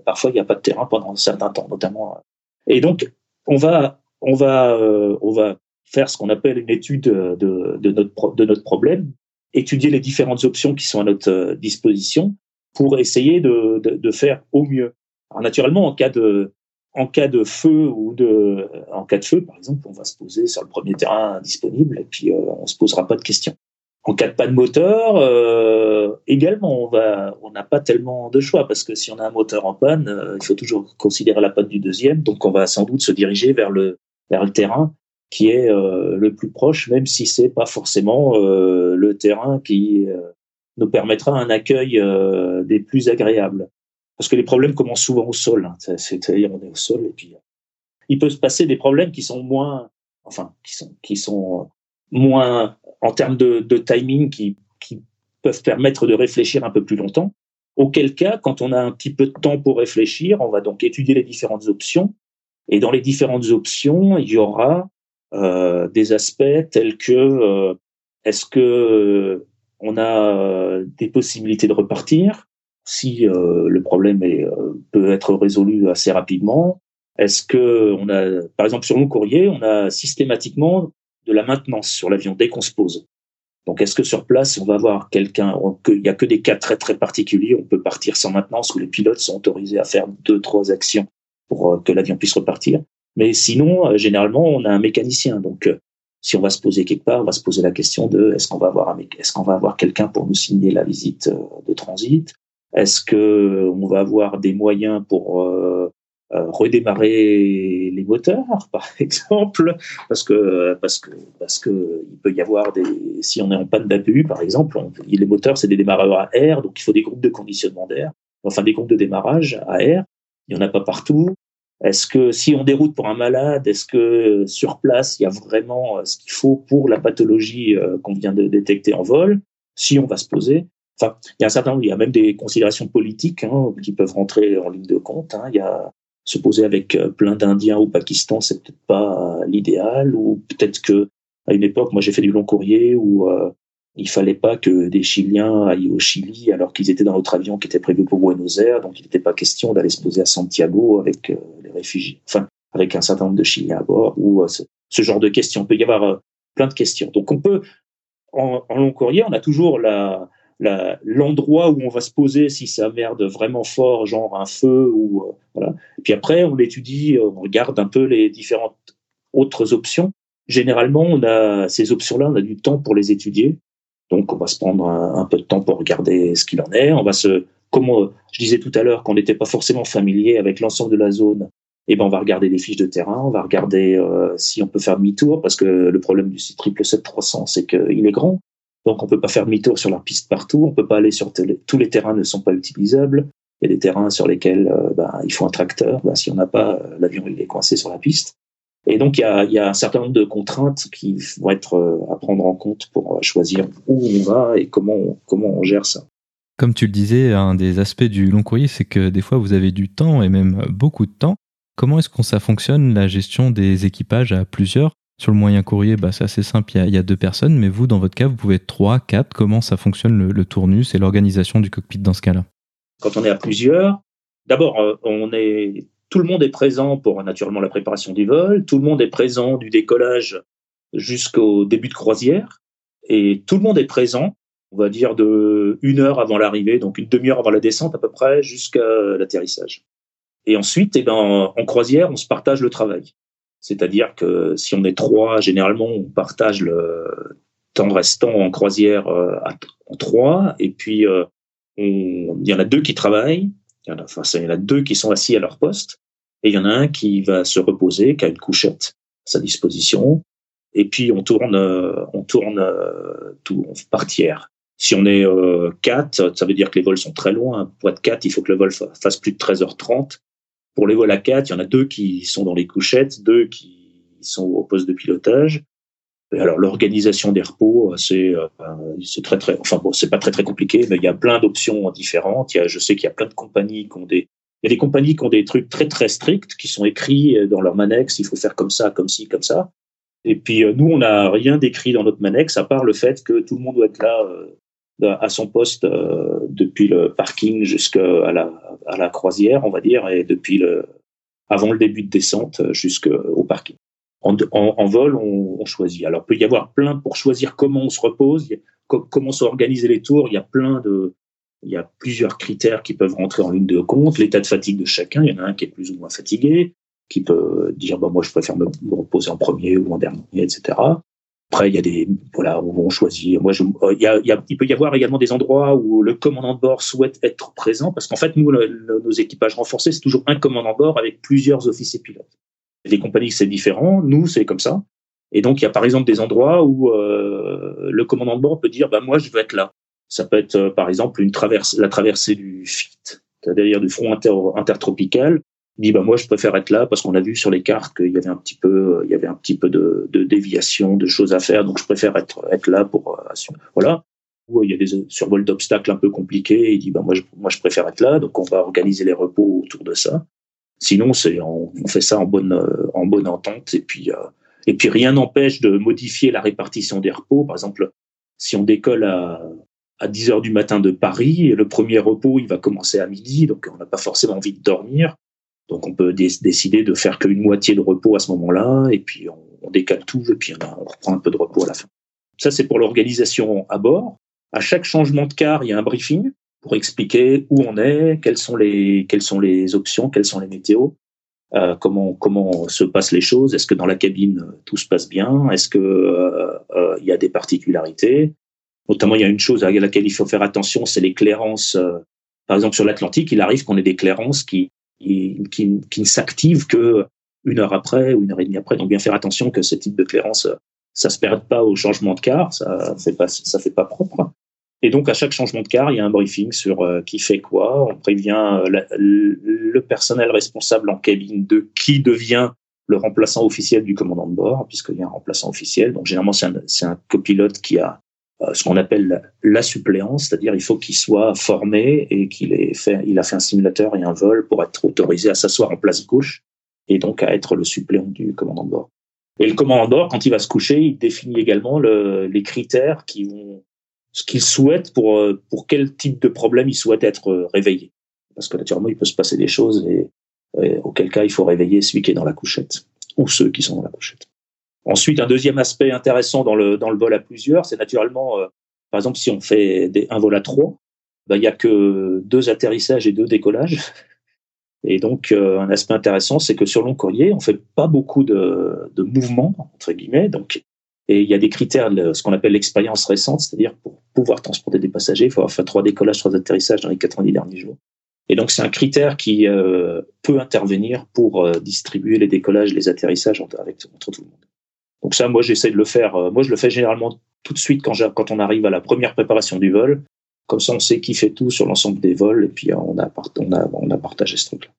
[SPEAKER 2] parfois il n'y a pas de terrain pendant un certain temps, notamment. Et donc, on va, on euh, on faire ce qu'on appelle une étude de notre problème, étudier les différentes options qui sont à notre euh, disposition pour essayer de, de, de faire au mieux. Alors, naturellement, en cas de, en cas de feu ou de, en cas de feu, par exemple, on va se poser sur le premier terrain disponible et puis euh, on se posera pas de questions. En cas de panne moteur, euh, également, on va, on n'a pas tellement de choix parce que si on a un moteur en panne, euh, il faut toujours considérer la panne du deuxième. Donc, on va sans doute se diriger vers le vers le terrain qui est euh, le plus proche, même si c'est pas forcément euh, le terrain qui euh, nous permettra un accueil des plus agréables. Parce que les problèmes commencent souvent au sol. Hein. C'est-à-dire, on est au sol et puis il peut se passer des problèmes qui sont moins, enfin, qui sont qui sont moins en termes de, de timing qui, qui, peuvent permettre de réfléchir un peu plus longtemps. Auquel cas, quand on a un petit peu de temps pour réfléchir, on va donc étudier les différentes options. Et dans les différentes options, il y aura des aspects tels que euh, est-ce que on a des possibilités de repartir? Si euh, le problème est, euh, peut être résolu assez rapidement Est-ce que on a, par exemple, sur mon courrier, on a systématiquement de la maintenance sur l'avion dès qu'on se pose. Donc, est-ce que sur place, on va avoir quelqu'un, il n'y a que des cas très très particuliers, on peut partir sans maintenance, où les pilotes sont autorisés à faire deux, trois actions pour euh, que l'avion puisse repartir? Mais sinon, euh, généralement, on a un mécanicien. Donc, euh, si on va se poser quelque part, on va se poser la question de est-ce qu'on va avoir est-ce qu'on va avoir quelqu'un pour nous signer la visite de transit? Est-ce que on va avoir des moyens pour euh, redémarrer les moteurs, par exemple, parce que parce que parce que il peut y avoir des si on est en panne d'APU, par exemple, les moteurs c'est des démarreurs à air, donc il faut des groupes de conditionnement d'air, enfin des groupes de démarrage à air. Il y en a pas partout. Est-ce que si on déroute pour un malade, est-ce que sur place il y a vraiment euh, ce qu'il faut pour la pathologie euh, qu'on vient de détecter en vol? Si on va se poser. Enfin, il y a un certain il y a même des considérations politiques hein, qui peuvent rentrer en ligne de compte. Hein. Il y a se poser avec euh, plein d'Indiens au Pakistan, c'est peut-être pas l'idéal, ou peut-être que à une époque, moi j'ai fait du long courrier où euh, il fallait pas que des Chiliens aillent au Chili alors qu'ils étaient dans notre avion qui était prévu pour Buenos Aires, donc il n'était pas question d'aller se poser à Santiago avec euh, les réfugiés, enfin avec un certain nombre de Chiliens à bord, ou euh, ce, genre de questions. Il peut y avoir plein de questions. Donc on peut, en, long courrier, on a toujours la, l'endroit où on va se poser si ça merde vraiment fort, genre un feu ou euh, voilà. Puis après, on étudie, on regarde un peu les différentes autres options. Généralement, on a ces options-là, on a du temps pour les étudier. Donc, on va se prendre un, peu de temps pour regarder ce qu'il en est. On va se, comme je disais tout à l'heure, qu'on n'était pas forcément familier avec l'ensemble de la zone. Eh ben, on va regarder les fiches de terrain, on va regarder euh, si on peut faire demi-tour, parce que le problème du 777-300, c'est qu'il est grand. Donc, on peut pas faire demi-tour sur la piste partout. On peut pas aller sur tous les terrains ne sont pas utilisables. Il y a des terrains sur lesquels euh, bah, il faut un tracteur. Bah, si on n'a pas, euh, l'avion il est coincé sur la piste. Et donc, il y, a, il y a, un certain nombre de contraintes qui vont être euh, à prendre en compte pour choisir où on va et comment on, comment on gère ça.
[SPEAKER 1] Comme tu le disais, un des aspects du long courrier, c'est que des fois, vous avez du temps et même beaucoup de temps. Comment est-ce que ça fonctionne, la gestion des équipages à plusieurs? Sur le moyen courrier, bah, c'est assez simple, il y, a, deux personnes, mais vous, dans votre cas, vous pouvez être trois, quatre. Comment ça fonctionne le, le tournus et l'organisation du cockpit dans ce cas-là?
[SPEAKER 2] Quand on est à plusieurs, d'abord, euh, on est tout le monde est présent pour naturellement la préparation du vol, tout le monde est présent du décollage jusqu'au début de croisière, et tout le monde est présent, on va dire de une heure avant l'arrivée, donc une demi-heure avant la descente à peu près, jusqu'à l'atterrissage. Et ensuite, eh ben, en croisière, on se partage le travail. C'est-à-dire que si on est trois, généralement, on partage le temps restant en croisière euh, en trois, et puis euh, il y en a deux qui travaillent, il y en a, enfin, il y en a deux qui sont assis à leur poste, et il y en a un qui va se reposer, qui a une couchette à sa disposition, et puis on tourne, euh, on tourne euh, tout par tiers. Si on est euh, quatre, ça veut dire que les vols sont très loin. Pour être quatre, il faut que le vol fasse plus de 13h30. Pour les vols à quatre, il y en a deux qui sont dans les couchettes, deux qui sont au poste de pilotage. Et alors l'organisation des repos, c'est c'est très très, enfin bon, c'est pas très très compliqué, mais il y a plein d'options différentes. Il y a, je sais qu'il y a plein de compagnies qui ont des il y a des compagnies qui ont des trucs très très stricts, qui sont écrits dans leur manex, il faut faire comme ça, comme ci, comme ça. Et puis euh, nous, on n'a rien décrit dans notre manex, à part le fait que tout le monde doit être là euh, à son poste euh, depuis le parking jusqu'à la, croisière, on va dire, et depuis avant le début de descente jusqu'au parking. En, vol, on, on, choisit. Alors, il peut y avoir plein pour choisir comment on se repose, comment s'organiser les tours. Il y a plein de, il y a plusieurs critères qui peuvent rentrer en ligne de compte. L'état de fatigue de chacun, il y en a un qui est plus ou moins fatigué, qui peut dire bah moi je préfère me, reposer en premier ou en dernier, etc. Après il y a des voilà où on choisit. Moi euh, il, y a, il, y a, il peut y avoir également des endroits où le commandant de bord souhaite être présent parce qu'en fait nous nos équipages renforcés c'est toujours un commandant de bord avec plusieurs officiers pilotes. Les compagnies c'est différent, nous c'est comme ça. Et donc il y a par exemple des endroits où euh, le commandant de bord peut dire bah moi je veux être là. Ça peut être, euh, par exemple, une traverse, la traversée du FIT, c'est-à-dire du front inter, intertropical. Il dit, bah, moi, je préfère être là parce qu'on a vu sur les cartes qu'il y avait un petit peu, il y avait un petit peu de, de déviation, de choses à faire. Donc, je préfère être, être là pour, euh, voilà. Ou il y a des survols d'obstacles un peu compliqués. Il dit, bah, moi, je, moi, je préfère être là. Donc, on va organiser les repos autour de ça. Sinon, c'est, on, fait ça en bonne, euh, en bonne entente. Et puis, et puis, rien n'empêche de modifier la répartition des repos. Par exemple, si on décolle à, à 10 heures du matin de Paris. Et le premier repos, il va commencer à midi, donc on n'a pas forcément envie de dormir. Donc on peut décider de faire qu'une moitié de repos à ce moment-là, et puis on, décale tout, et puis on, reprend un peu de repos à la fin. Ça, c'est pour l'organisation à bord. À chaque changement de car, il y a un briefing pour expliquer où on est, quelles sont les, quelles sont les options, quelles sont les météos, euh, comment, comment se passent les choses. Est-ce que dans la cabine, tout se passe bien Est-ce que euh, euh, il y a des particularités Notamment, il y a une chose à laquelle il faut faire attention, c'est les clairances. Euh, par exemple, sur l'Atlantique, il arrive qu'on ait des clairances qui, qui, qui, ne s'activent que une heure après ou une heure et demie après. Donc, bien faire attention que ce type de clairance, euh, ça se perde pas au changement de car, ça fait pas, ça fait pas propre. Et donc, à chaque changement de car, il y a un briefing sur euh, qui fait quoi. On prévient le personnel responsable en cabine de qui devient le remplaçant officiel du commandant de bord, puisqu'il y a un remplaçant officiel. Donc, généralement, c'est un, un copilote qui a ce qu'on appelle la suppléance, c'est-à-dire il faut qu'il soit formé et qu'il ait fait, il a fait un simulateur et un vol pour être autorisé à s'asseoir en place gauche et donc à être le suppléant du commandant de bord. Et le commandant de bord, quand il va se coucher, il définit également le, les critères qui vont, ce qu'il souhaite pour euh, pour quel type de problème il souhaite être réveillé. Parce que naturellement, il peut se passer des choses et auquel cas il faut réveiller celui qui est dans la couchette ou ceux qui sont dans la couchette. Ensuite, un deuxième aspect intéressant dans le, dans le vol à plusieurs, c'est naturellement, euh, par exemple, si on fait des, un vol à trois, bah, il n'y a que deux atterrissages et deux décollages. Et donc, euh, un aspect intéressant, c'est que sur long courrier, on fait pas beaucoup de, de mouvements, entre guillemets. Donc, et il y a des critères, ce qu'on appelle l'expérience récente, c'est-à-dire pour pouvoir transporter des passagers, il faut avoir fait trois décollages, trois atterrissages dans les 90 derniers jours. Et donc, c'est un critère qui euh, peut intervenir pour distribuer les décollages, les atterrissages entre tout le monde. Donc ça, moi, j'essaie de le faire. moi, je le fais généralement tout de suite quand, on arrive à la première préparation du vol. Comme ça, on sait qui fait tout sur l'ensemble des vols et puis on a, on a, on a partagé ce truc-là.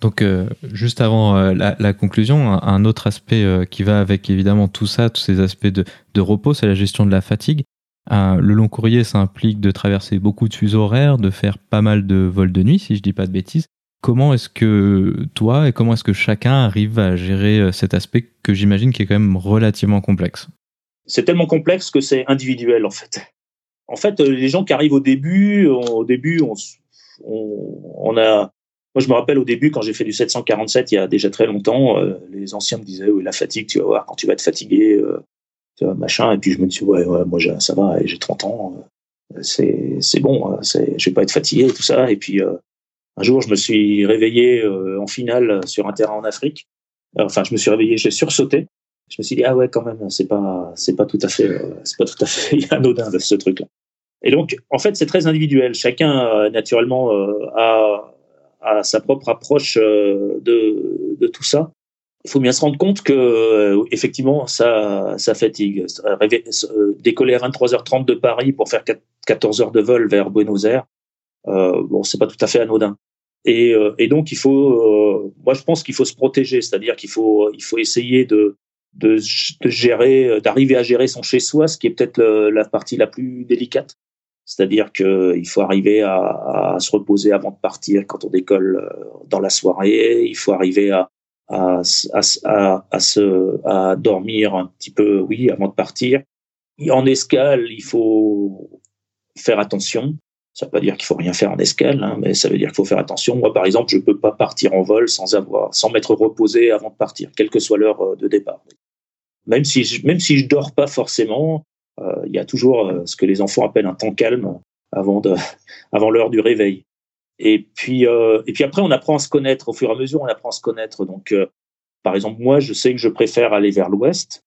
[SPEAKER 1] Donc, juste avant la, conclusion, un, autre aspect qui va avec évidemment tout ça, tous ces aspects de, de repos, c'est la gestion de la fatigue. le long courrier, ça implique de traverser beaucoup de fuseaux horaires, de faire pas mal de vols de nuit, si je dis pas de bêtises. Comment est-ce que toi et comment est-ce que chacun arrive à gérer euh, cet aspect que j'imagine qui est quand même relativement complexe?
[SPEAKER 2] C'est tellement complexe que c'est individuel en fait. En fait, euh, les gens qui arrivent au début, au début, on, a. Moi, je me rappelle au début quand j'ai fait du 747 il y a déjà très longtemps, euh, les anciens me disaient oui, la fatigue, tu vas voir quand tu vas être fatigué, machin. Et puis je me dis ouais, ouais moi ça va, j'ai 30 ans, c'est bon, je vais pas être fatigué tout ça. Et puis un jour, je me suis réveillé euh, en finale sur un terrain en Afrique. Enfin, je me suis réveillé, j'ai sursauté. Je me suis dit ah ouais quand même, c'est pas c'est pas tout à fait euh, c'est pas tout à fait anodin de ce truc-là. Et donc en fait c'est très individuel. Chacun euh, naturellement a, a sa propre approche de, de tout ça. Il faut bien se rendre compte que effectivement ça ça fatigue. Décoller à 23h30 de Paris pour faire 14 heures de vol vers Buenos Aires, euh, bon c'est pas tout à fait anodin. Et, euh, donc, il faut, euh, moi, je pense qu'il faut se protéger, c'est-à-dire qu'il faut, il faut essayer de, de, gérer, d'arriver à gérer son chez-soi, ce qui est peut-être la partie la plus délicate. C'est-à-dire qu'il faut arriver à, se reposer avant de partir quand on décolle euh, dans la soirée. Il faut arriver à, à, se, à dormir un petit peu, oui, avant de partir. En escale, il faut faire attention. Ça ne veut pas dire qu'il faut rien faire en escale, hein, mais ça veut dire qu'il faut faire attention. Moi, par exemple, je ne peux pas partir en vol sans avoir, sans m'être reposé avant de partir, quelle que soit l'heure euh, de départ. Même si je, même si je dors pas forcément, euh, il y a toujours euh, ce que les enfants appellent un temps calme avant de, avant l'heure du réveil. Et puis, et puis après, on apprend à se connaître. Au fur et à mesure, on apprend à se connaître. Donc, par exemple, moi, je sais que je préfère aller vers l'ouest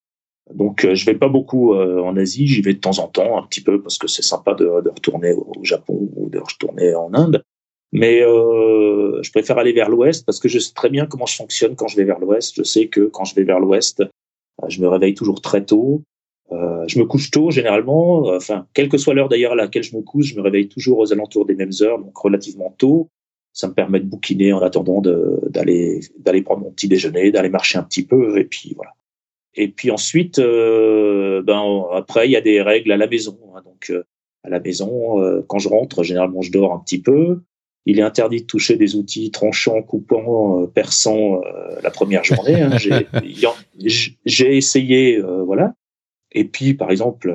[SPEAKER 2] donc, euh, je vais pas beaucoup euh, en Asie. J'y vais de temps en temps, un petit peu, parce que c'est sympa de, de, retourner au Japon ou de retourner en Inde. Mais euh, je préfère aller vers l'Ouest parce que je sais très bien comment je fonctionne quand je vais vers l'Ouest. Je sais que quand je vais vers l'Ouest, euh, je me réveille toujours très tôt. Euh, je me couche tôt généralement. Enfin, quelle que soit l'heure d'ailleurs à laquelle je me couche, je me réveille toujours aux alentours des mêmes heures, donc relativement tôt. Ça me permet de bouquiner en attendant d'aller d'aller prendre mon petit déjeuner, d'aller marcher un petit peu, et puis voilà. Et puis ensuite, euh, ben après il y a des règles à la maison. Hein. donc euh, à la maison, euh, quand je rentre, généralement je dors un petit peu. Il est interdit de toucher des outils tranchants, coupants, perçants la première journée. Hein. J'ai essayé, voilà. Et puis par exemple,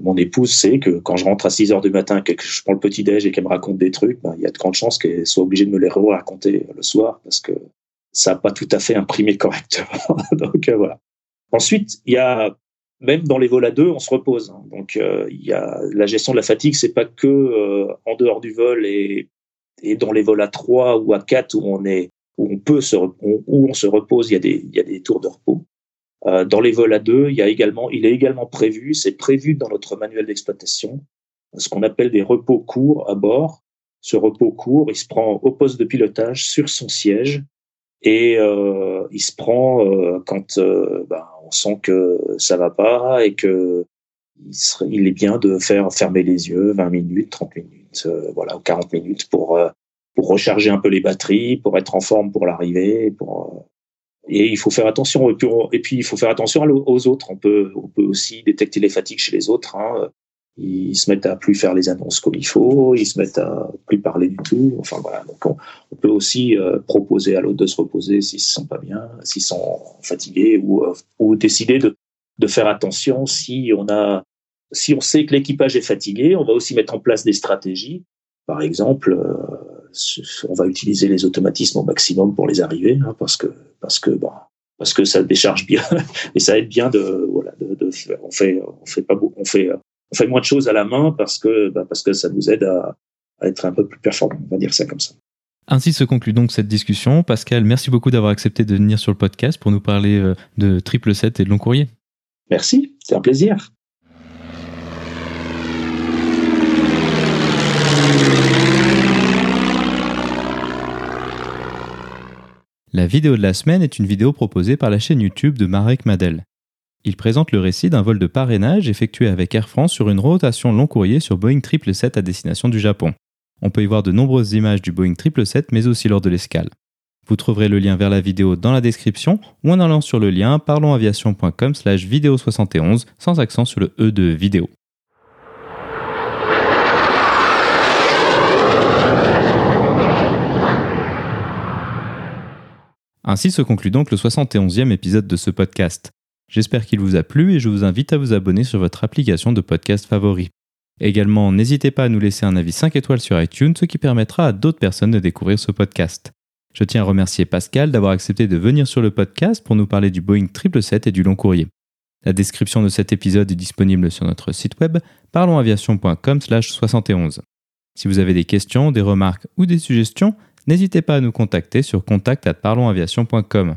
[SPEAKER 2] mon épouse sait que quand je rentre à 6 heures du matin, que je prends le petit déj et qu'elle me raconte des trucs, ben, il y a de grandes chances qu'elle soit obligée de me les raconter le soir parce que ça n'a pas tout à fait imprimé correctement. Donc euh, voilà. Ensuite, il y a même dans les vols à deux, on se repose. Hein. Donc euh, il y a la gestion de la fatigue, c'est pas que euh, en dehors du vol et, et dans les vols à trois ou à quatre où on est où on peut se où on se repose, il y a des il y a des tours de repos. Euh, dans les vols à deux, il y a également il est également prévu, c'est prévu dans notre manuel d'exploitation, ce qu'on appelle des repos courts à bord. Ce repos court, il se prend au poste de pilotage sur son siège et euh, il se prend euh, quand euh, ben, on sent que ça va pas et que il, serait, il est bien de faire fermer les yeux 20 minutes, 30 minutes, euh, voilà, 40 minutes pour pour recharger un peu les batteries, pour être en forme pour l'arrivée, pour et il faut faire attention et puis, et puis il faut faire attention aux autres. On peut on peut aussi détecter les fatigues chez les autres. Hein ils se mettent à plus faire les annonces comme il faut, ils se mettent à plus parler du tout. Enfin voilà, donc on, peut aussi euh, proposer à l'autre de se reposer s'ils se sentent pas bien, s'ils sont fatigués, ou, euh, ou décider de, de faire attention si on a, si on sait que l'équipage est fatigué, on va aussi mettre en place des stratégies. Par exemple, euh, on va utiliser les automatismes au maximum pour les arriver, hein, parce que parce que bon, parce que ça décharge bien et ça aide bien de voilà de, de on fait on fait pas beaucoup, on fait on fait moins de choses à la main parce que, bah, parce que ça nous aide à, être un peu plus performant, on va dire ça comme ça.
[SPEAKER 1] Ainsi se conclut donc cette discussion. Pascal, merci beaucoup d'avoir accepté de venir sur le podcast pour nous parler euh, de triple 7 et de long courrier.
[SPEAKER 2] Merci, c'est un plaisir.
[SPEAKER 1] La vidéo de la semaine est une vidéo proposée par la chaîne YouTube de Marek Madel. Il présente le récit d'un vol de parrainage effectué avec Air France sur une rotation long courrier sur Boeing 777 à destination du Japon. On peut y voir de nombreuses images du Boeing 777 mais aussi lors de l'escale. Vous trouverez le lien vers la vidéo dans la description ou en allant sur le lien parlonsaviation.com slash vidéo 71 sans accent sur le E de vidéo. Ainsi se conclut donc le 71e épisode de ce podcast. J'espère qu'il vous a plu et je vous invite à vous abonner sur votre application de podcast favori. Également, n'hésitez pas à nous laisser un avis 5 étoiles sur iTunes, ce qui permettra à d'autres personnes de découvrir ce podcast. Je tiens à remercier Pascal d'avoir accepté de venir sur le podcast pour nous parler du Boeing 777 et du long courrier. La description de cet épisode est disponible sur notre site web parlonsaviation.com/71. Si vous avez des questions, des remarques ou des suggestions, n'hésitez pas à nous contacter sur contact@parlonsaviation.com.